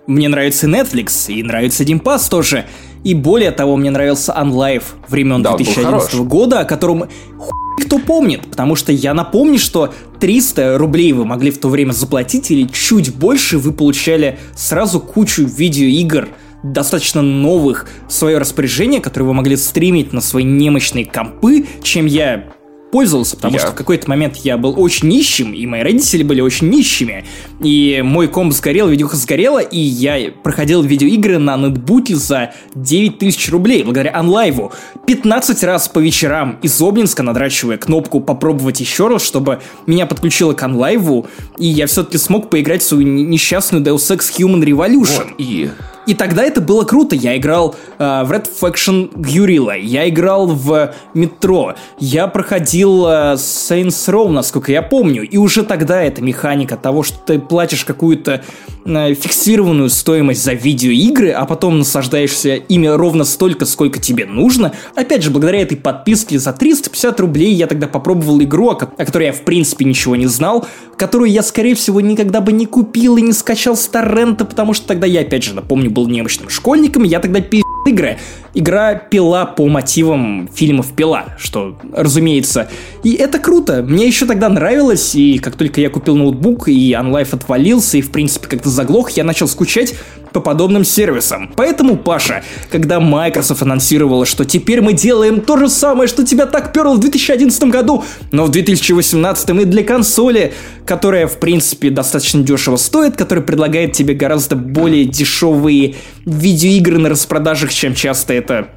A: Мне нравится Netflix, и нравится Game Pass тоже. И более того, мне нравился OnLive времен да, 2011 года, о котором хуй кто помнит, потому что я напомню, что 300 рублей вы могли в то время заплатить, или чуть больше вы получали сразу кучу видеоигр, достаточно новых в свое распоряжение, которые вы могли стримить на свои немощные компы, чем я пользовался, потому я... что в какой-то момент я был очень нищим, и мои родители были очень нищими, и мой комп сгорел, видюха сгорела, и я проходил видеоигры на нетбуке за 9 тысяч рублей, благодаря онлайву. 15 раз по вечерам из Обнинска надрачивая кнопку «Попробовать еще раз», чтобы меня подключило к онлайву, и я все-таки смог поиграть в свою несчастную Deus Ex Human Revolution.
B: Вот, и
A: и тогда это было круто. Я играл э, в Red Faction Guerrilla, я играл в Метро, я проходил э, Saints Row, насколько я помню. И уже тогда эта механика того, что ты платишь какую-то фиксированную стоимость за видеоигры, а потом наслаждаешься ими ровно столько, сколько тебе нужно. Опять же, благодаря этой подписке за 350 рублей я тогда попробовал игру, о, которой я в принципе ничего не знал, которую я, скорее всего, никогда бы не купил и не скачал с торрента, потому что тогда я, опять же, напомню, был немощным школьником, я тогда пи*** игры. Игра пила по мотивам фильмов «Пила», что, разумеется. И это круто. Мне еще тогда нравилось, и как только я купил ноутбук, и OnLive отвалился, и, в принципе, как-то заглох, я начал скучать по подобным сервисам. Поэтому, Паша, когда Microsoft анонсировала, что теперь мы делаем то же самое, что тебя так перло в 2011 году, но в 2018 и для консоли, которая, в принципе, достаточно дешево стоит, которая предлагает тебе гораздо более дешевые видеоигры на распродажах, чем часто это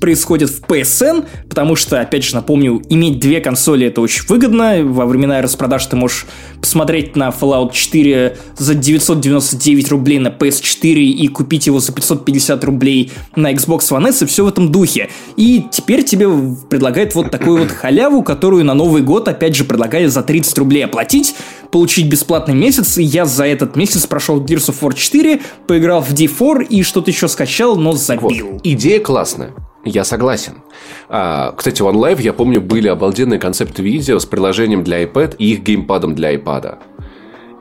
A: происходит в PSN, потому что, опять же, напомню, иметь две консоли это очень выгодно. Во времена распродаж ты можешь посмотреть на Fallout 4 за 999 рублей на PS4 и купить его за 550 рублей на Xbox One S, и все в этом духе. И теперь тебе предлагают вот такую вот халяву, которую на Новый год, опять же, предлагали за 30 рублей оплатить, получить бесплатный месяц, и я за этот месяц прошел Gears of War 4, поиграл в D4 и что-то еще скачал, но забил.
B: Вот. Идея классная. Я согласен. А, кстати, в OneLive, я помню, были обалденные концепты видео с приложением для iPad и их геймпадом для iPad.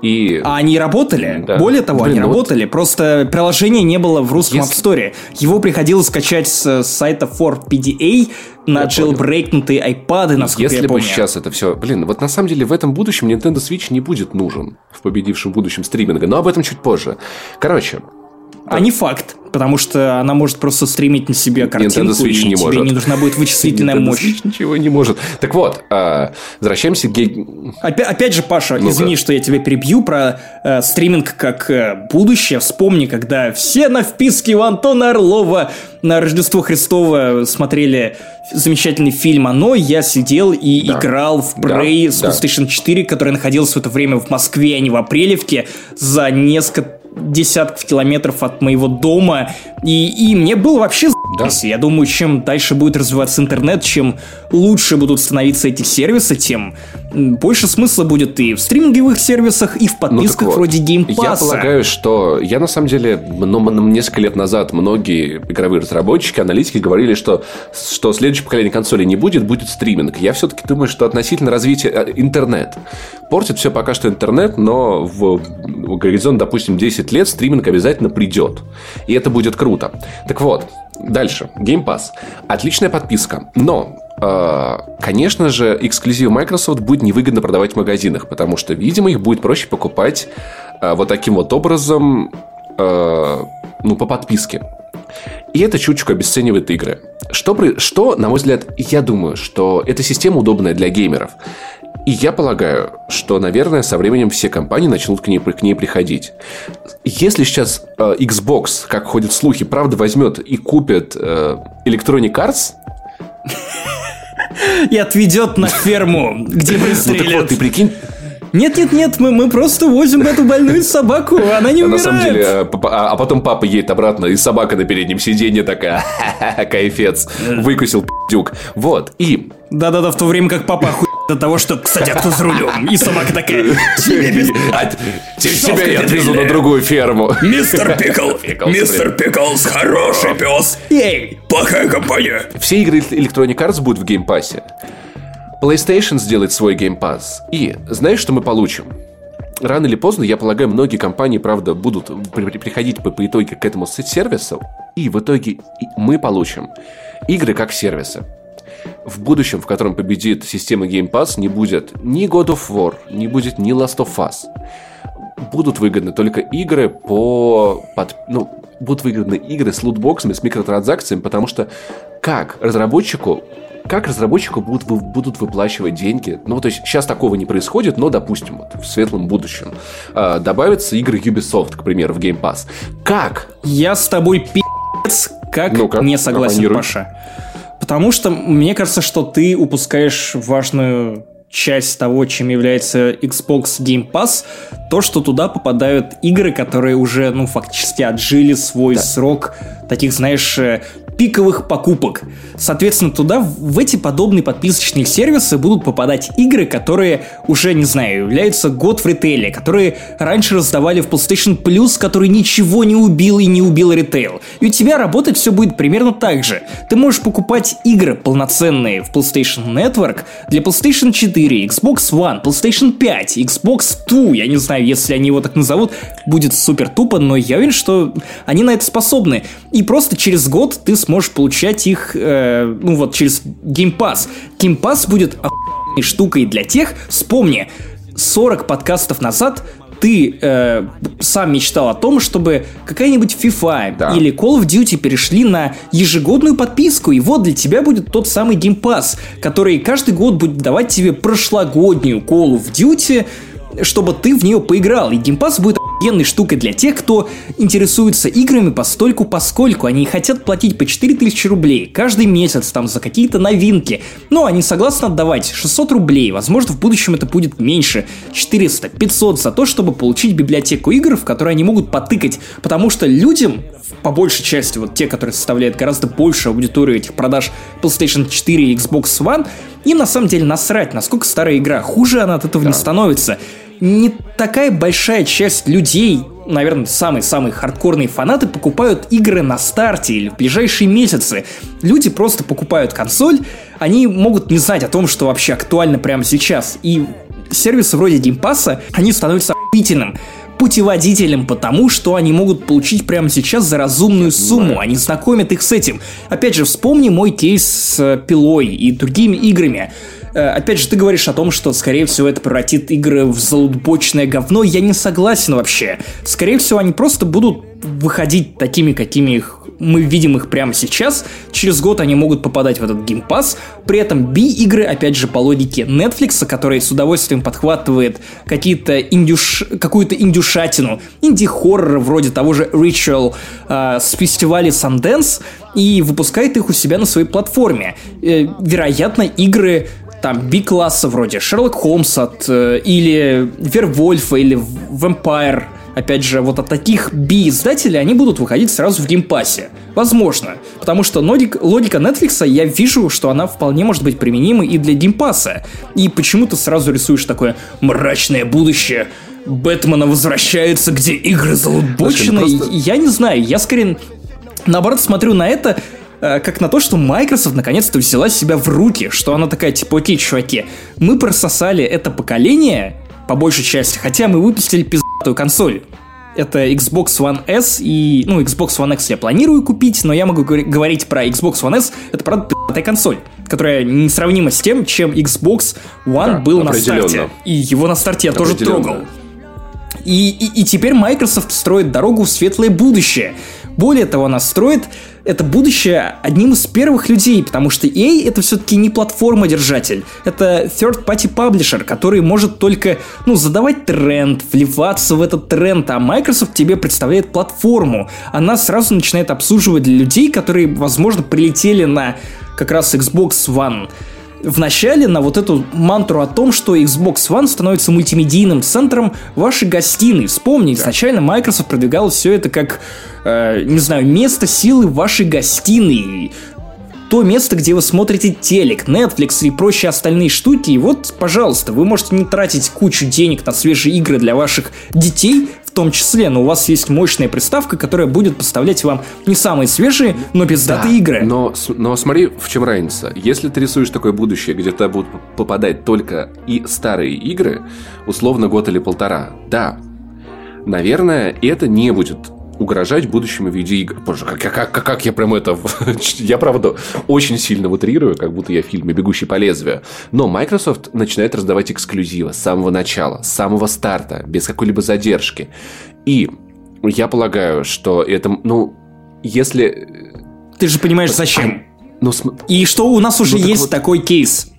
A: И... А они работали? Да. Более того, Блин, они ну работали. Вот... Просто приложение не было в русском Если... App Store. Его приходилось скачать с сайта 4PDA на я jailbreakнутые iPad, насколько
B: Если
A: я помню.
B: бы сейчас это все... Блин, вот на самом деле в этом будущем Nintendo Switch не будет нужен в победившем будущем стриминга, но об этом чуть позже. Короче,
A: а не факт, потому что она может просто стримить на себе картинку, и
B: не
A: тебе
B: может.
A: не нужна будет вычислительная
B: Nintendo
A: мощь.
B: Ничего не может. Так вот, э, возвращаемся к.
A: Опять, опять же, Паша, ну извини, что я тебя перебью про э, стриминг как э, будущее. Вспомни, когда все на вписке у Антона Орлова на Рождество Христово смотрели замечательный фильм «Оно», я сидел и да. играл в Prey да, с PlayStation да. 4, который находился в это время в Москве, а не в Апрелевке, за несколько десятков километров от моего дома, и, и мне было вообще да. Я думаю, чем дальше будет развиваться интернет, чем лучше будут становиться эти сервисы, тем больше смысла будет и в стриминговых сервисах, и в ну, подписках ну, вроде Game Pass.
B: Я полагаю, что я на самом деле ну, несколько лет назад многие игровые разработчики, аналитики говорили, что, что следующее поколение консолей не будет, будет стриминг. Я все-таки думаю, что относительно развития э, интернет. Портит все пока что интернет, но в, в горизонт, допустим, 10 лет стриминг обязательно придет. И это будет круто. Так вот, Дальше. Game Pass. Отличная подписка. Но э, Конечно же, эксклюзив Microsoft будет невыгодно продавать в магазинах, потому что, видимо, их будет проще покупать э, вот таким вот образом, э, ну, по подписке. И это чуточку обесценивает игры. Что, что, на мой взгляд, я думаю, что эта система удобная для геймеров. И я полагаю, что, наверное, со временем все компании начнут к ней, к ней приходить. Если сейчас э, Xbox, как ходят слухи, правда возьмет и купит э, Electronic Arts...
A: И отведет на ферму, где пристрелят. Ну так вот,
B: ты прикинь,
A: нет, нет, нет, мы, мы просто возим эту больную собаку, она не умирает.
B: На самом деле, а, а потом папа едет обратно, и собака на переднем сиденье такая, кайфец, выкусил пи***дюк. Вот, и...
A: Да-да-да, в то время как папа охуел до того, что, кстати, а кто за рулем? И собака такая, тебе без...
B: А, тебя я отвезу на другую ферму.
A: Мистер Пикл, мистер Пиклс, хороший пес. Эй, плохая компания.
B: Все игры Electronic Arts будут в Game Pass е. PlayStation сделает свой Game Pass. И знаешь, что мы получим? Рано или поздно, я полагаю, многие компании, правда, будут при- приходить по, по итоге к этому сервису, и в итоге мы получим игры как сервисы. В будущем, в котором победит система Game Pass, не будет ни God of War, не будет ни Last of Us. Будут выгодны только игры по... Под, ну, будут выгодны игры с лутбоксами, с микротранзакциями, потому что как разработчику как разработчику будут, будут выплачивать деньги. Ну, то есть сейчас такого не происходит, но, допустим, вот, в светлом будущем э, добавятся игры Ubisoft, к примеру, в Game Pass. Как?
A: Я с тобой пи***ц, как ну не согласен, Паша. Потому что мне кажется, что ты упускаешь важную часть того, чем является Xbox Game Pass, то, что туда попадают игры, которые уже, ну, фактически отжили свой да. срок таких, знаешь, э, пиковых покупок. Соответственно, туда, в эти подобные подписочные сервисы будут попадать игры, которые уже, не знаю, являются год в ритейле, которые раньше раздавали в PlayStation Plus, который ничего не убил и не убил ритейл. И у тебя работать все будет примерно так же. Ты можешь покупать игры полноценные в PlayStation Network для PlayStation 4, Xbox One, PlayStation 5, Xbox 2, я не знаю, если они его так назовут, будет супер тупо, но я уверен, что они на это способны. И просто через год ты сможешь сможешь получать их, э, ну вот, через Game Pass. Game Pass будет охуенной штукой для тех, вспомни, 40 подкастов назад ты э, сам мечтал о том, чтобы какая-нибудь FIFA да. или Call of Duty перешли на ежегодную подписку, и вот для тебя будет тот самый Game Pass, который каждый год будет давать тебе прошлогоднюю Call of Duty, чтобы ты в нее поиграл. И Game Pass будет охуенной штукой для тех, кто интересуется играми постольку поскольку они хотят платить по 4000 рублей каждый месяц там за какие-то новинки. Но они согласны отдавать 600 рублей, возможно в будущем это будет меньше, 400, 500 за то, чтобы получить библиотеку игр, в которые они могут потыкать, потому что людям, по большей части, вот те, которые составляют гораздо больше аудиторию этих продаж PlayStation 4 и Xbox One, им на самом деле насрать, насколько старая игра, хуже она от этого да. не становится не такая большая часть людей, наверное, самые-самые хардкорные фанаты покупают игры на старте или в ближайшие месяцы. Люди просто покупают консоль, они могут не знать о том, что вообще актуально прямо сейчас. И сервисы вроде Pass, они становятся охуительным путеводителем потому, что они могут получить прямо сейчас за разумную сумму. Они знакомят их с этим. Опять же, вспомни мой кейс с Пилой и другими играми. Э, опять же, ты говоришь о том, что, скорее всего, это превратит игры в залудбочное говно. Я не согласен вообще. Скорее всего, они просто будут выходить такими, какими их мы видим их прямо сейчас. Через год они могут попадать в этот Pass. При этом B-игры, опять же, по логике Netflix, который с удовольствием подхватывает какие-то индюш... какую-то индюшатину, инди-хоррор вроде того же Ritual э, с фестиваля Sundance и выпускает их у себя на своей платформе. Э, вероятно, игры там B-класса вроде Шерлок Холмс от, э, или Вервольфа, или Vampire, опять же, вот от таких B-издателей они будут выходить сразу в Game Pass е. Возможно. Потому что логика, логика Netflix, я вижу, что она вполне может быть применима и для Game Pass а. И почему ты сразу рисуешь такое мрачное будущее, Бэтмена возвращается, где игры залутбочены. Просто... Я не знаю, я скорее наоборот смотрю на это как на то, что Microsoft наконец-то взяла себя в руки, что она такая, типа, окей, чуваки, мы прососали это поколение, по большей части, хотя мы выпустили пиздатую консоль. Это Xbox One S и... Ну, Xbox One X я планирую купить, но я могу говорить про Xbox One S. Это, правда, пиздатая консоль, которая несравнима с тем, чем Xbox One да, был на старте. И его на старте я тоже трогал. И, и, и теперь Microsoft строит дорогу в светлое будущее. Более того, она строит это будущее одним из первых людей, потому что EA это все-таки не платформа-держатель, это third-party publisher, который может только, ну, задавать тренд, вливаться в этот тренд, а Microsoft тебе представляет платформу. Она сразу начинает обслуживать для людей, которые, возможно, прилетели на как раз Xbox One в начале на вот эту мантру о том, что Xbox One становится мультимедийным центром вашей гостиной. Вспомни, изначально Microsoft продвигал все это как, э, не знаю, место силы вашей гостиной то место, где вы смотрите телек, Netflix и прочие остальные штуки. И вот, пожалуйста, вы можете не тратить кучу денег на свежие игры для ваших детей, том числе, но у вас есть мощная приставка, которая будет поставлять вам не самые свежие, но пиздатые да, игры.
B: Но, но смотри, в чем разница. Если ты рисуешь такое будущее, где туда будут попадать только и старые игры, условно год или полтора, да, наверное, это не будет угрожать будущему видеоигр. Боже, как, как, как, как я прям это... я, правда, очень сильно утрирую, как будто я в фильме «Бегущий по лезвию». Но Microsoft начинает раздавать эксклюзивы с самого начала, с самого старта, без какой-либо задержки. И я полагаю, что это, ну, если...
A: Ты же понимаешь, зачем? Ну, см... И что у нас уже ну, есть вот... такой кейс.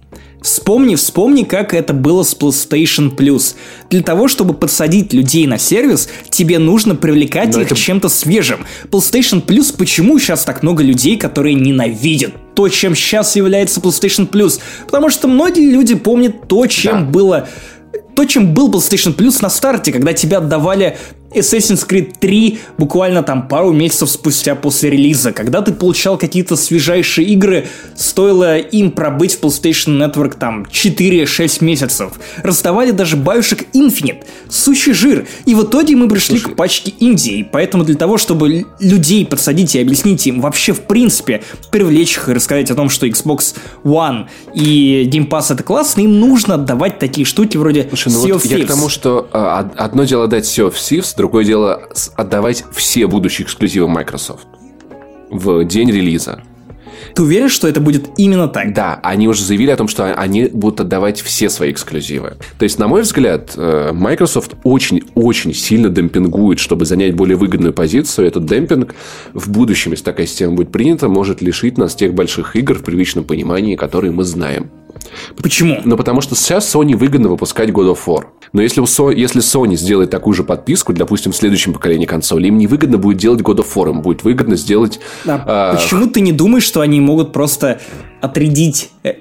A: Вспомни, вспомни, как это было с PlayStation Plus. Для того, чтобы подсадить людей на сервис, тебе нужно привлекать Но их это... чем-то свежим. PlayStation Plus, почему сейчас так много людей, которые ненавидят то, чем сейчас является PlayStation Plus? Потому что многие люди помнят то, чем да. было то, чем был PlayStation Plus на старте, когда тебя отдавали Assassin's Creed 3 буквально там пару месяцев спустя после релиза, когда ты получал какие-то свежайшие игры, стоило им пробыть в PlayStation Network там 4-6 месяцев. Раздавали даже Bioshock Infinite, сущий жир. И в итоге мы пришли Слушай. к пачке Индии, поэтому для того, чтобы людей подсадить и объяснить им вообще в принципе, привлечь их и рассказать о том, что Xbox One и Game Pass это классно, им нужно отдавать такие штуки вроде
B: Слушай, ну sea вот Я к тому, что а, одно дело дать Sea of Thieves, Другое дело отдавать все будущие эксклюзивы Microsoft. в день релиза.
A: Ты уверен, что это будет именно так?
B: Да, они уже заявили о том, что они будут отдавать все свои эксклюзивы. То есть, на мой взгляд, э, Microsoft очень-очень сильно демпингует, чтобы занять более выгодную позицию. Этот демпинг в будущем, если такая система будет принята, может лишить нас тех больших игр в привычном понимании, которые мы знаем.
A: Почему?
B: Ну, потому что сейчас Sony выгодно выпускать God of War. Но если, у Со... если Sony сделает такую же подписку, допустим, в следующем поколении консолей, им не выгодно будет делать God of War, им будет выгодно сделать...
A: А а... Почему ты не думаешь, что они могут просто отрядить э,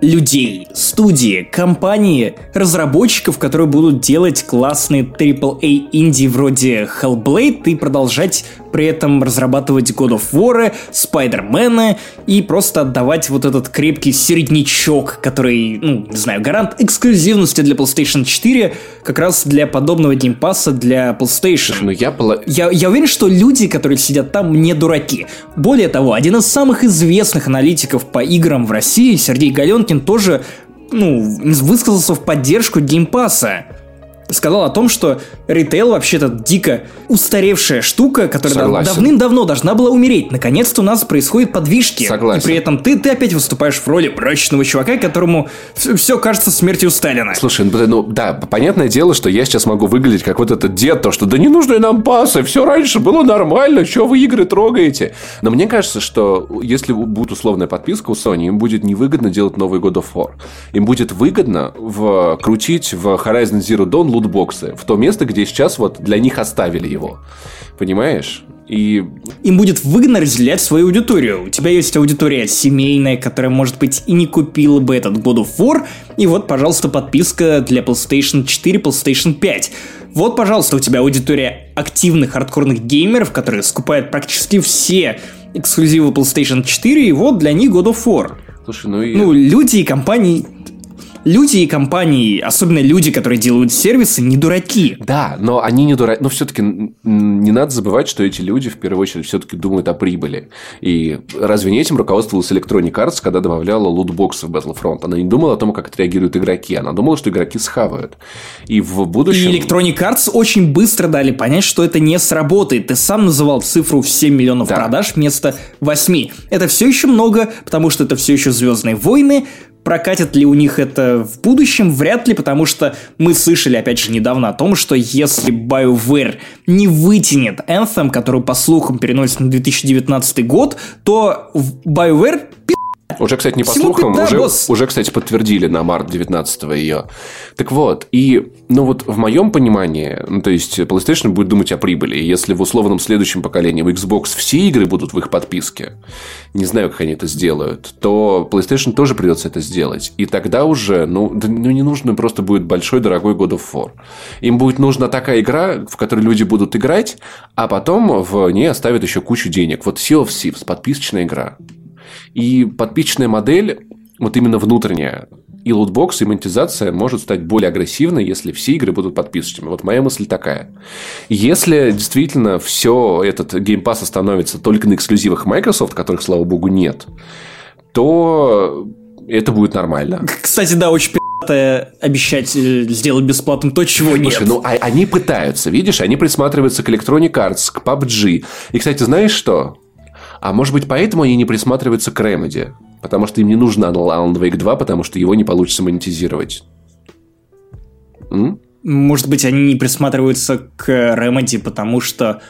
A: людей, студии, компании, разработчиков, которые будут делать классные AAA инди вроде Hellblade и продолжать при этом разрабатывать God of War, Spider-Man и просто отдавать вот этот крепкий середнячок, который, ну, не знаю, гарант эксклюзивности для PlayStation 4, как раз для подобного геймпаса для PlayStation.
B: Ну, я,
A: я, я уверен, что люди, которые сидят там, не дураки. Более того, один из самых известных аналитиков по играм в России, Сергей Галенкин, тоже ну, высказался в поддержку геймпаса сказал о том, что ритейл вообще-то дико устаревшая штука, которая дав- давным-давно должна была умереть. Наконец-то у нас происходят подвижки.
B: Согласен.
A: И при этом ты, ты опять выступаешь в роли мрачного чувака, которому все кажется смертью Сталина.
B: Слушай, ну, ну да, понятное дело, что я сейчас могу выглядеть как вот этот дед, то, что да не нужны нам пасы, все раньше было нормально, что вы игры трогаете? Но мне кажется, что если будет условная подписка у Sony, им будет невыгодно делать новый God of War. Им будет выгодно вкрутить в Horizon Zero Dawn лутбоксы в то место, где сейчас вот для них оставили его. Понимаешь? И...
A: Им будет выгодно разделять свою аудиторию. У тебя есть аудитория семейная, которая, может быть, и не купила бы этот God of War, и вот, пожалуйста, подписка для PlayStation 4, PlayStation 5. Вот, пожалуйста, у тебя аудитория активных хардкорных геймеров, которые скупают практически все эксклюзивы PlayStation 4, и вот для них God of War.
B: Слушай, ну и...
A: Ну, люди и компании люди и компании, особенно люди, которые делают сервисы, не дураки.
B: Да, но они не дураки. Но все-таки не надо забывать, что эти люди в первую очередь все-таки думают о прибыли. И разве не этим руководствовалась Electronic Arts, когда добавляла лутбоксы в Battlefront? Она не думала о том, как отреагируют игроки. Она думала, что игроки схавают. И в будущем...
A: И Electronic Arts очень быстро дали понять, что это не сработает. Ты сам называл цифру в 7 миллионов да. продаж вместо 8. Это все еще много, потому что это все еще Звездные войны, Прокатит ли у них это в будущем? Вряд ли, потому что мы слышали, опять же, недавно о том, что если BioWare не вытянет Anthem, который, по слухам, переносится на 2019 год, то BioWare
B: уже, кстати, не по Всему слухам, уже, уже, кстати, подтвердили на март 19 ее. Так вот, и, ну вот в моем понимании, ну, то есть PlayStation будет думать о прибыли. Если в условном следующем поколении в Xbox все игры будут в их подписке, не знаю, как они это сделают, то PlayStation тоже придется это сделать. И тогда уже, ну, ну не нужно просто будет большой, дорогой God of War. Им будет нужна такая игра, в которой люди будут играть, а потом в ней оставят еще кучу денег. Вот Sea of Thieves, подписочная игра. И подписчная модель, вот именно внутренняя, и лутбокс, и монетизация может стать более агрессивной, если все игры будут подписочными. Вот моя мысль такая. Если действительно все этот геймпас остановится только на эксклюзивах Microsoft, которых, слава богу, нет, то это будет нормально.
A: Кстати, да, очень обещать э, сделать бесплатным то, чего Слушай, нет. Слушай,
B: ну а, они пытаются, видишь, они присматриваются к Electronic Arts, к PUBG. И, кстати, знаешь что? А может быть, поэтому они не присматриваются к Remedy? Потому что им не нужно Alan Wake 2, потому что его не получится монетизировать.
A: М? Может быть, они не присматриваются к Remedy, потому что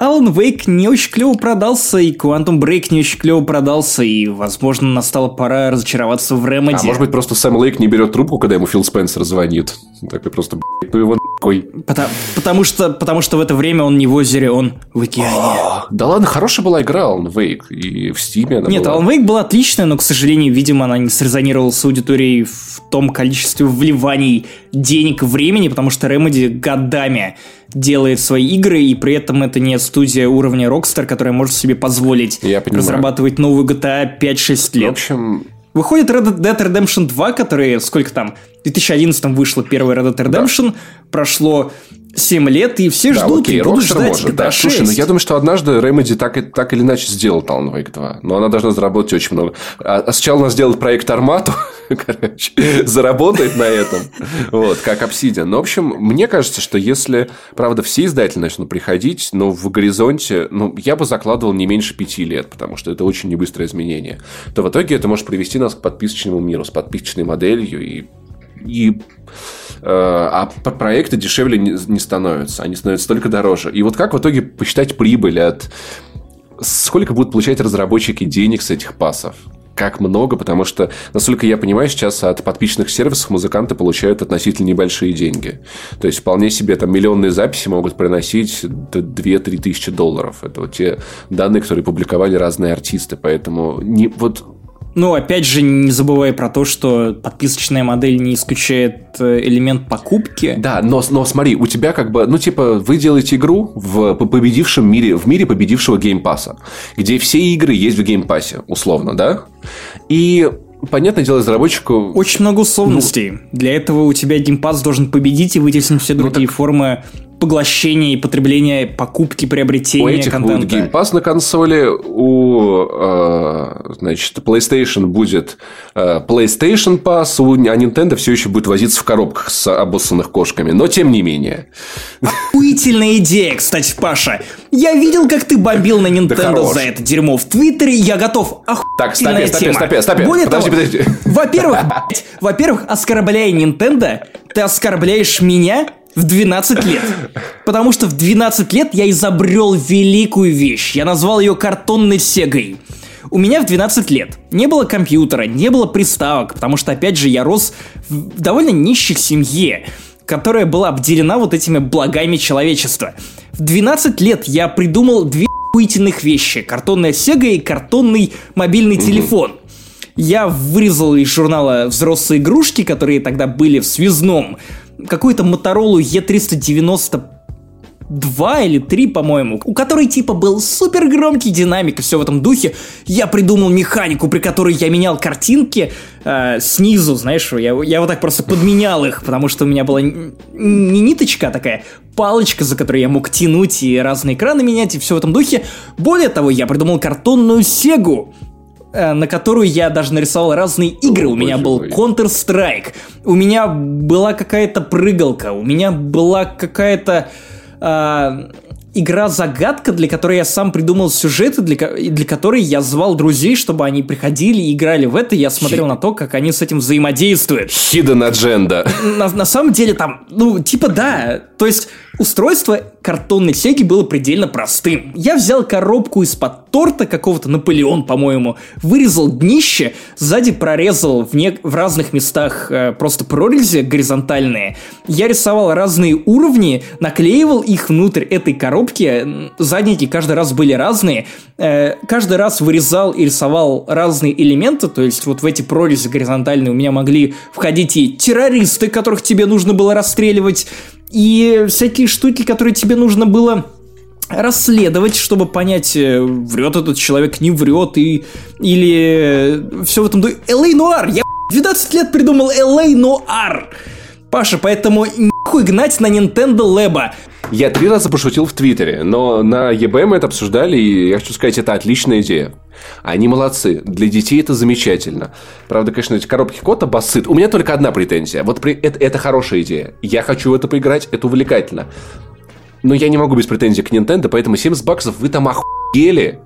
A: Alan Wake не очень клево продался, и Quantum Break не очень клево продался, и, возможно, настала пора разочароваться в Remedy. А
B: может быть, просто Сэм Лейк не берет трубку, когда ему Фил Спенсер звонит. Такой просто, ну его нахуй.
A: Потому, потому, что, потому что в это время он не в озере, он в океане. О,
B: да ладно, хорошая была игра Alan Wake, и в Steam она
A: Нет,
B: была.
A: Alan Wake была отличная, но, к сожалению, видимо, она не срезонировала с аудиторией в том количестве вливаний денег, времени, потому что Remedy годами делает свои игры, и при этом это не студия уровня Rockstar, которая может себе позволить
B: Я
A: разрабатывать новую GTA 5-6 лет.
B: В общем,
A: Выходит Red Dead Redemption 2, который, сколько там, в 2011 вышла первая Red Dead Redemption, да. прошло 7 лет, и все да, ждут, окей, и будут ждать может, GTA
B: да. 6. Слушай, ну я думаю, что однажды Remedy так, так или иначе сделал Alan Wake 2. Но она должна заработать очень много. А, а сначала она сделает проект Армату, короче, заработает на этом. Вот, как Obsidian. Но, в общем, мне кажется, что если, правда, все издатели начнут приходить, но в горизонте, ну, я бы закладывал не меньше пяти лет, потому что это очень небыстрое изменение, то в итоге это может привести нас к подписочному миру с подписочной моделью и и э, а проекты дешевле не, становятся, они становятся только дороже. И вот как в итоге посчитать прибыль от сколько будут получать разработчики денег с этих пасов? как много, потому что, насколько я понимаю, сейчас от подписчикных сервисов музыканты получают относительно небольшие деньги. То есть, вполне себе там миллионные записи могут приносить 2-3 тысячи долларов. Это вот те данные, которые публиковали разные артисты. Поэтому не, вот
A: ну, опять же, не забывай про то, что подписочная модель не исключает э, элемент покупки.
B: Да, но, но смотри, у тебя как бы, ну, типа, вы делаете игру в победившем мире, в мире победившего Game Pass а, где все игры есть в Game Pass е, условно, да? И понятное дело, разработчику...
A: Очень много условностей. Ну, Для этого у тебя Game Pass должен победить и вытеснить все другие ну, так... формы поглощения и потребления, покупки, приобретения
B: у этих контента. будет Game Pass на консоли, у э, значит, PlayStation будет э, PlayStation Pass, у, а Nintendo все еще будет возиться в коробках с обоссанных кошками, но тем не менее.
A: Охуительная идея, кстати, Паша. Я видел, как ты бомбил на Nintendo за это дерьмо в Твиттере, я готов.
B: Так, стопе, стопе, стопе, стопе.
A: Более подожди, того, подожди. Во-первых, во-первых, оскорбляя Nintendo, ты оскорбляешь меня в 12 лет. Потому что в 12 лет я изобрел великую вещь. Я назвал ее картонной сегой. У меня в 12 лет не было компьютера, не было приставок, потому что, опять же, я рос в довольно нищих семье, которая была обделена вот этими благами человечества. В 12 лет я придумал две охуительных вещи. Картонная сега и картонный мобильный телефон. Я вырезал из журнала «Взрослые игрушки», которые тогда были в связном, какую-то Моторолу E390 два или три, по-моему, у которой типа был супер громкий динамик и все в этом духе. Я придумал механику, при которой я менял картинки э, снизу, знаешь, я, я вот так просто подменял их, потому что у меня была не ниточка, а такая палочка, за которой я мог тянуть и разные экраны менять и все в этом духе. Более того, я придумал картонную сегу, на которую я даже нарисовал разные игры. О, у меня был Counter-Strike, у меня была какая-то прыгалка, у меня была какая-то э, игра-загадка, для которой я сам придумал сюжеты, для, для которой я звал друзей, чтобы они приходили и играли в это, я смотрел на то, как они с этим взаимодействуют.
B: Hidden Agenda.
A: На, на самом деле там, ну, типа да, то есть устройство картонной сеги было предельно простым. Я взял коробку из-под торта какого-то Наполеон, по-моему, вырезал днище, сзади прорезал в, не... в разных местах э, просто прорези горизонтальные. Я рисовал разные уровни, наклеивал их внутрь этой коробки. Задники каждый раз были разные. Э, каждый раз вырезал и рисовал разные элементы, то есть вот в эти прорези горизонтальные у меня могли входить и террористы, которых тебе нужно было расстреливать, и всякие штуки, которые тебе нужно было расследовать, чтобы понять, э, врет этот человек, не врет, и, или все в этом духе. Л.А. Нуар! Я 12 лет придумал Л.А. Нуар! Паша, поэтому нихуй гнать на Nintendo Labo.
B: Я три раза пошутил в Твиттере, но на ЕБ мы это обсуждали, и я хочу сказать, это отличная идея. Они молодцы. Для детей это замечательно. Правда, конечно, эти коробки кота басыт. У меня только одна претензия. Вот при... это, это хорошая идея. Я хочу в это поиграть, это увлекательно. Но я не могу без претензий к Nintendo, поэтому 70 баксов вы там охуели.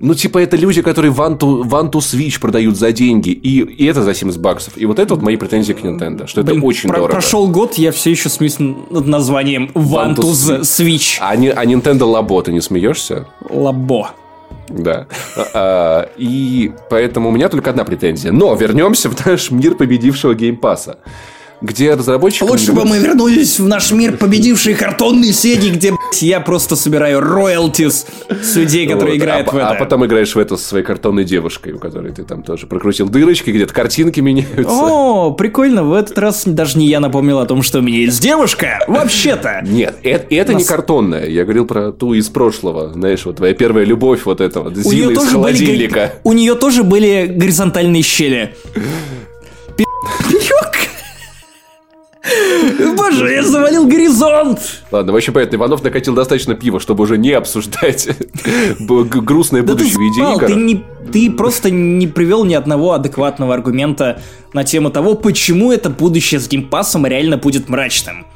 B: Ну, типа, это люди, которые One two, One two Switch продают за деньги, и, и это за 70 баксов. И вот это вот мои претензии к Nintendo, что Блин, это очень про- дорого.
A: Прошел год, я все еще смеюсь над названием One, One two, two Switch.
B: А, не, а Nintendo Labo, ты не смеешься?
A: Labo.
B: Да. А, и поэтому у меня только одна претензия. Но вернемся в наш мир победившего геймпаса где разработчики...
A: Лучше бы мы вернулись в наш мир победившие картонные сеги, где я просто собираю роялтис с людей, которые вот, играют
B: а,
A: в это.
B: А потом играешь в это со своей картонной девушкой, у которой ты там тоже прокрутил дырочки, где-то картинки меняются.
A: О, прикольно. В этот раз даже не я напомнил о том, что у меня есть девушка. Вообще-то.
B: Нет, это, это Нас... не картонная. Я говорил про ту из прошлого. Знаешь, вот твоя первая любовь вот этого. Зина из холодильника. Были,
A: у нее тоже были горизонтальные щели. Боже, я завалил горизонт!
B: Ладно, вообще понятно, Иванов накатил достаточно пива, чтобы уже не обсуждать грустное будущее игр.
A: ты, не, ты просто не привел ни одного адекватного аргумента на тему того, почему это будущее с геймпасом реально будет мрачным.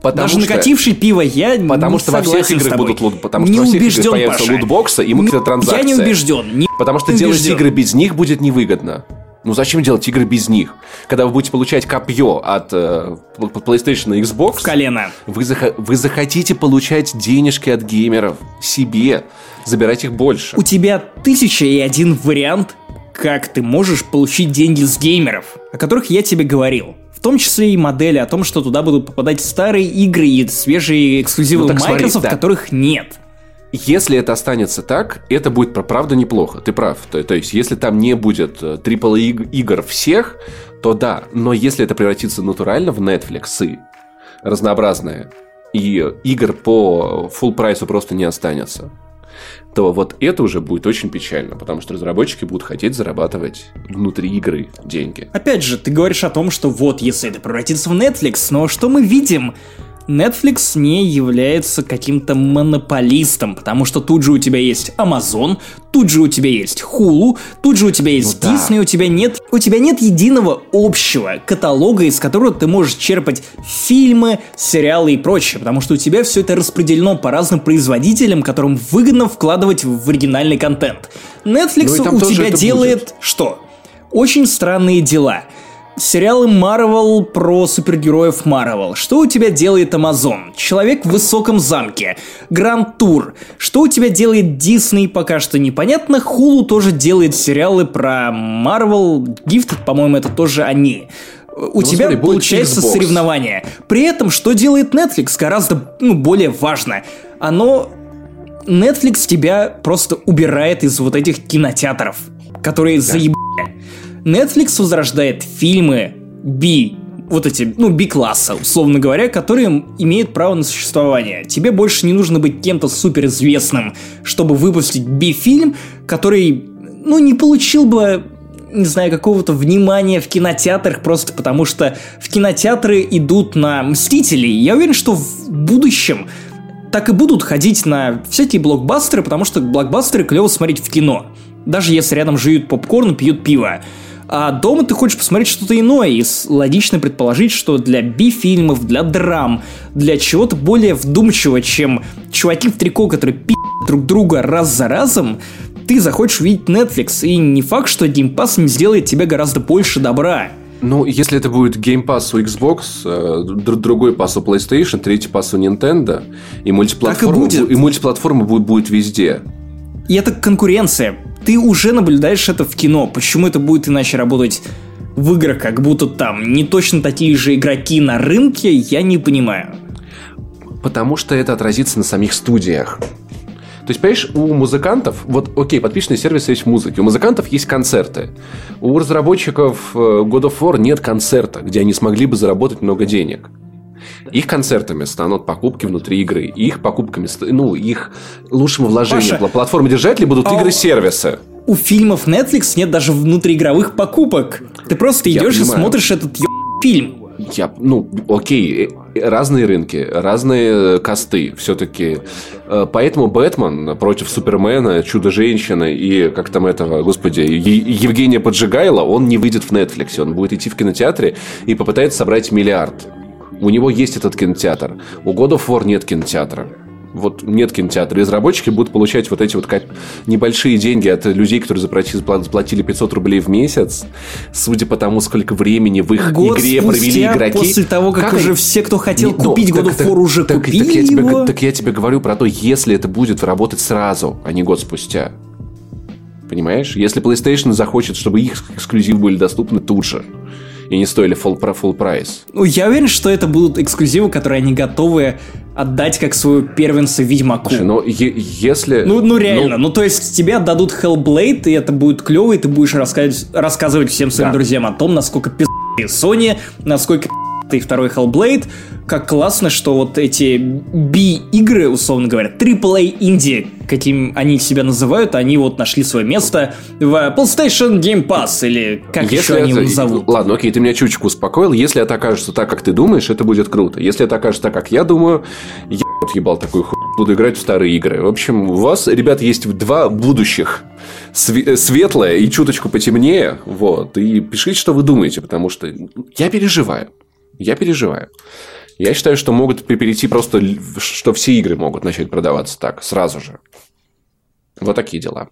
B: Потому
A: Даже
B: что-
A: накативший пиво я
B: Потому что во всех играх будут лут, потому
A: не
B: что во всех
A: убежден,
B: играх появятся
A: Паша.
B: лутбоксы и микротранзакции.
A: Я не убежден. Не
B: Потому что
A: не
B: делать
A: убежден.
B: игры без них будет невыгодно. Ну зачем делать игры без них? Когда вы будете получать копье от э, PlayStation и Xbox,
A: в колено.
B: вы, заха- вы захотите получать денежки от геймеров себе, забирать их больше.
A: У тебя тысяча и один вариант, как ты можешь получить деньги с геймеров, о которых я тебе говорил. В том числе и модели о том, что туда будут попадать старые игры и свежие эксклюзивы
B: Ну так смотри,
A: Microsoft,
B: да.
A: которых нет.
B: Если это останется так, это будет правда неплохо. Ты прав. То, то есть, если там не будет э, иг- игр всех, то да. Но если это превратится натурально в Netflix и разнообразное, и игр по full прайсу просто не останется, то вот это уже будет очень печально, потому что разработчики будут хотеть зарабатывать внутри игры деньги.
A: Опять же, ты говоришь о том, что вот, если это превратится в Netflix, но что мы видим? Netflix не является каким-то монополистом, потому что тут же у тебя есть Amazon, тут же у тебя есть Hulu, тут же у тебя есть
B: Ну да.
A: Disney, у тебя нет, у тебя нет единого общего каталога, из которого ты можешь черпать фильмы, сериалы и прочее, потому что у тебя все это распределено по разным производителям, которым выгодно вкладывать в оригинальный контент. Netflix
B: Ну
A: у тебя делает что? Очень странные дела. Сериалы Marvel про супергероев Marvel. Что у тебя делает Amazon? Человек в высоком замке. Гранд Тур. Что у тебя делает Disney, пока что непонятно. Hulu тоже делает сериалы про Marvel. Gifted, по-моему, это тоже они. У тебя
B: смотри,
A: получается
B: Xbox.
A: соревнование. При этом, что делает Netflix, гораздо ну, более важно. Оно Netflix тебя просто убирает из вот этих кинотеатров, которые заебали. Netflix возрождает фильмы B, вот эти, ну, B-класса, условно говоря, которые имеют право на существование. Тебе больше не нужно быть кем-то суперизвестным, чтобы выпустить B-фильм, который, ну, не получил бы не знаю, какого-то внимания в кинотеатрах просто потому, что в кинотеатры идут на Мстителей. Я уверен, что в будущем так и будут ходить на всякие блокбастеры, потому что блокбастеры клево смотреть в кино. Даже если рядом жуют попкорн и пьют пиво. А дома ты хочешь посмотреть что-то иное, и логично предположить, что для би-фильмов, для драм, для чего-то более вдумчивого, чем чуваки в трико, которые пи*** друг друга раз за разом, ты захочешь увидеть Netflix, и не факт, что Game Pass не сделает тебе гораздо больше добра.
B: Ну, если это будет Game Pass у Xbox, э, др- другой пас у PlayStation, третий пас у Nintendo, и мультиплатформа,
A: будет.
B: бу- и мультиплатформа будет, будет везде.
A: И это конкуренция. Ты уже наблюдаешь это в кино. Почему это будет иначе работать в играх, как будто там не точно такие же игроки на рынке, я не понимаю.
B: Потому что это отразится на самих студиях. То есть, понимаешь, у музыкантов, вот, окей, подписчные сервисы есть музыки, у музыкантов есть концерты. У разработчиков э, God of War нет концерта, где они смогли бы заработать много денег. Их концертами станут покупки внутри игры. Их покупками, ну, их лучшим вложением
A: Паша,
B: пла- платформы-держатели будут
A: а
B: игры-сервисы.
A: У фильмов Netflix нет даже внутриигровых покупок. Ты просто идешь и смотришь этот ё... фильм.
B: Я, ну, окей, э, разные рынки, разные э, косты все-таки. Поэтому Бэтмен против Супермена, Чудо-женщины и как там этого, господи, Евгения Поджигайла, он не выйдет в Netflix. Он будет идти в кинотеатре и попытается собрать миллиард. У него есть этот кинотеатр. У God of War нет кинотеатра. Вот нет кинотеатра. И разработчики будут получать вот эти вот как небольшие деньги от людей, которые заплати- заплатили 500 рублей в месяц, судя по тому, сколько времени в их
A: Год
B: игре провели игроки.
A: после того, как, уже
B: они-
A: все, кто хотел
B: Не, ну,
A: купить God of War, уже
B: так-
A: купили
B: так я тебе,
A: его.
B: Так я тебе говорю про то, если это будет работать сразу, а не год спустя. Понимаешь? Если PlayStation захочет, чтобы их эксклюзивы были доступны тут же, и не стоили full, про full прайс.
A: Ну, я уверен, что это будут эксклюзивы, которые они готовы отдать как свою первенца Ведьмаку.
B: Слушай, но е- если...
A: Ну, ну реально, ну, то есть тебе отдадут Hellblade, и это будет клево, и ты будешь рассказывать, рассказывать всем своим
B: Да.
A: друзьям о том, насколько пи*** Sony, насколько пи*** и второй Hellblade. Как классно, что вот эти B-игры, условно говоря, AAA инди, каким они себя называют, они вот нашли свое место в PlayStation Game Pass, или как Если еще они его зовут.
B: Ладно, окей, ты меня чуточку успокоил. Если это окажется так, как ты думаешь, это будет круто. Если это окажется так, как я думаю, я ебал такую хуй, буду играть в старые игры. В общем, у вас, ребят, есть два будущих. Светлое и чуточку потемнее. Вот. И пишите, что вы думаете, потому что я переживаю. Я переживаю. Я считаю, что могут перейти просто, что все игры могут начать продаваться так, сразу же. Вот такие дела.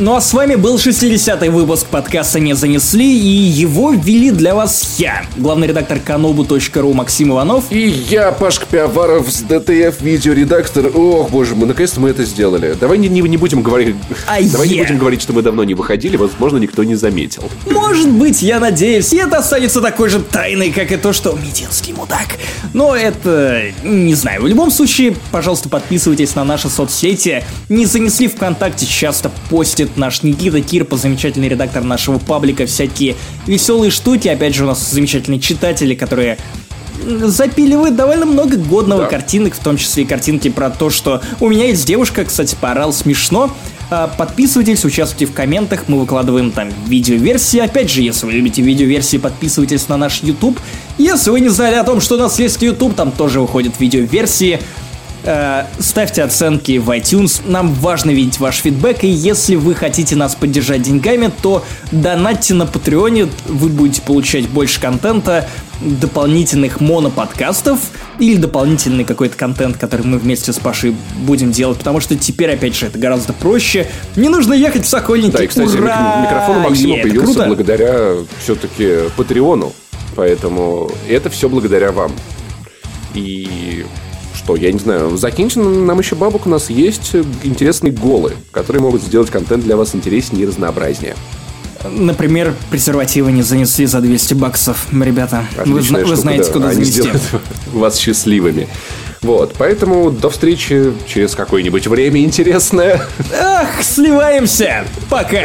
A: Ну а с вами был 60-й выпуск подкаста «Не занесли», и его ввели для вас я, главный редактор kanobu.ru Максим Иванов.
B: И я, Пашка Пиаваров, с ДТФ видеоредактор. Ох, боже мой, наконец-то мы это сделали. Давай не, не, не будем говорить... А Давай я... не будем говорить, что мы давно не выходили, возможно, никто не заметил.
A: Может быть, я надеюсь, и это останется такой же тайной, как и то, что Мединский мудак. Но это... не знаю. В любом случае, пожалуйста, подписывайтесь на наши соцсети. Не занесли ВКонтакте, часто постят будет наш Никита Кирпа, замечательный редактор нашего паблика, всякие веселые штуки. Опять же, у нас замечательные читатели, которые запиливают довольно много годного да. картинок, в том числе и картинки про то, что у меня есть девушка, кстати, порал смешно. А, подписывайтесь, участвуйте в комментах, мы выкладываем там видеоверсии. Опять же, если вы любите видеоверсии, подписывайтесь на наш YouTube. Если вы не знали о том, что у нас есть YouTube, там тоже выходят видеоверсии. Э, ставьте оценки в iTunes, нам важно видеть ваш фидбэк, и если вы хотите нас поддержать деньгами, то донатьте на Патреоне, вы будете получать больше контента, дополнительных моноподкастов или дополнительный какой-то контент, который мы вместе с Пашей будем делать, потому что теперь, опять же, это гораздо проще. Не нужно ехать в Сокольники.
B: Да, и, кстати, Ура! микрофон у Максима е, появился благодаря все-таки Патреону, поэтому это все благодаря вам. И что, я не знаю, закиньте нам еще бабок, у нас есть интересные голы, которые могут сделать контент для вас интереснее и разнообразнее.
A: Например, презервативы не занесли за 200 баксов. Ребята, вы, штука, вы знаете, да. куда Они занести.
B: вас счастливыми. Вот, поэтому до встречи через какое-нибудь время интересное.
A: Ах, сливаемся! Пока!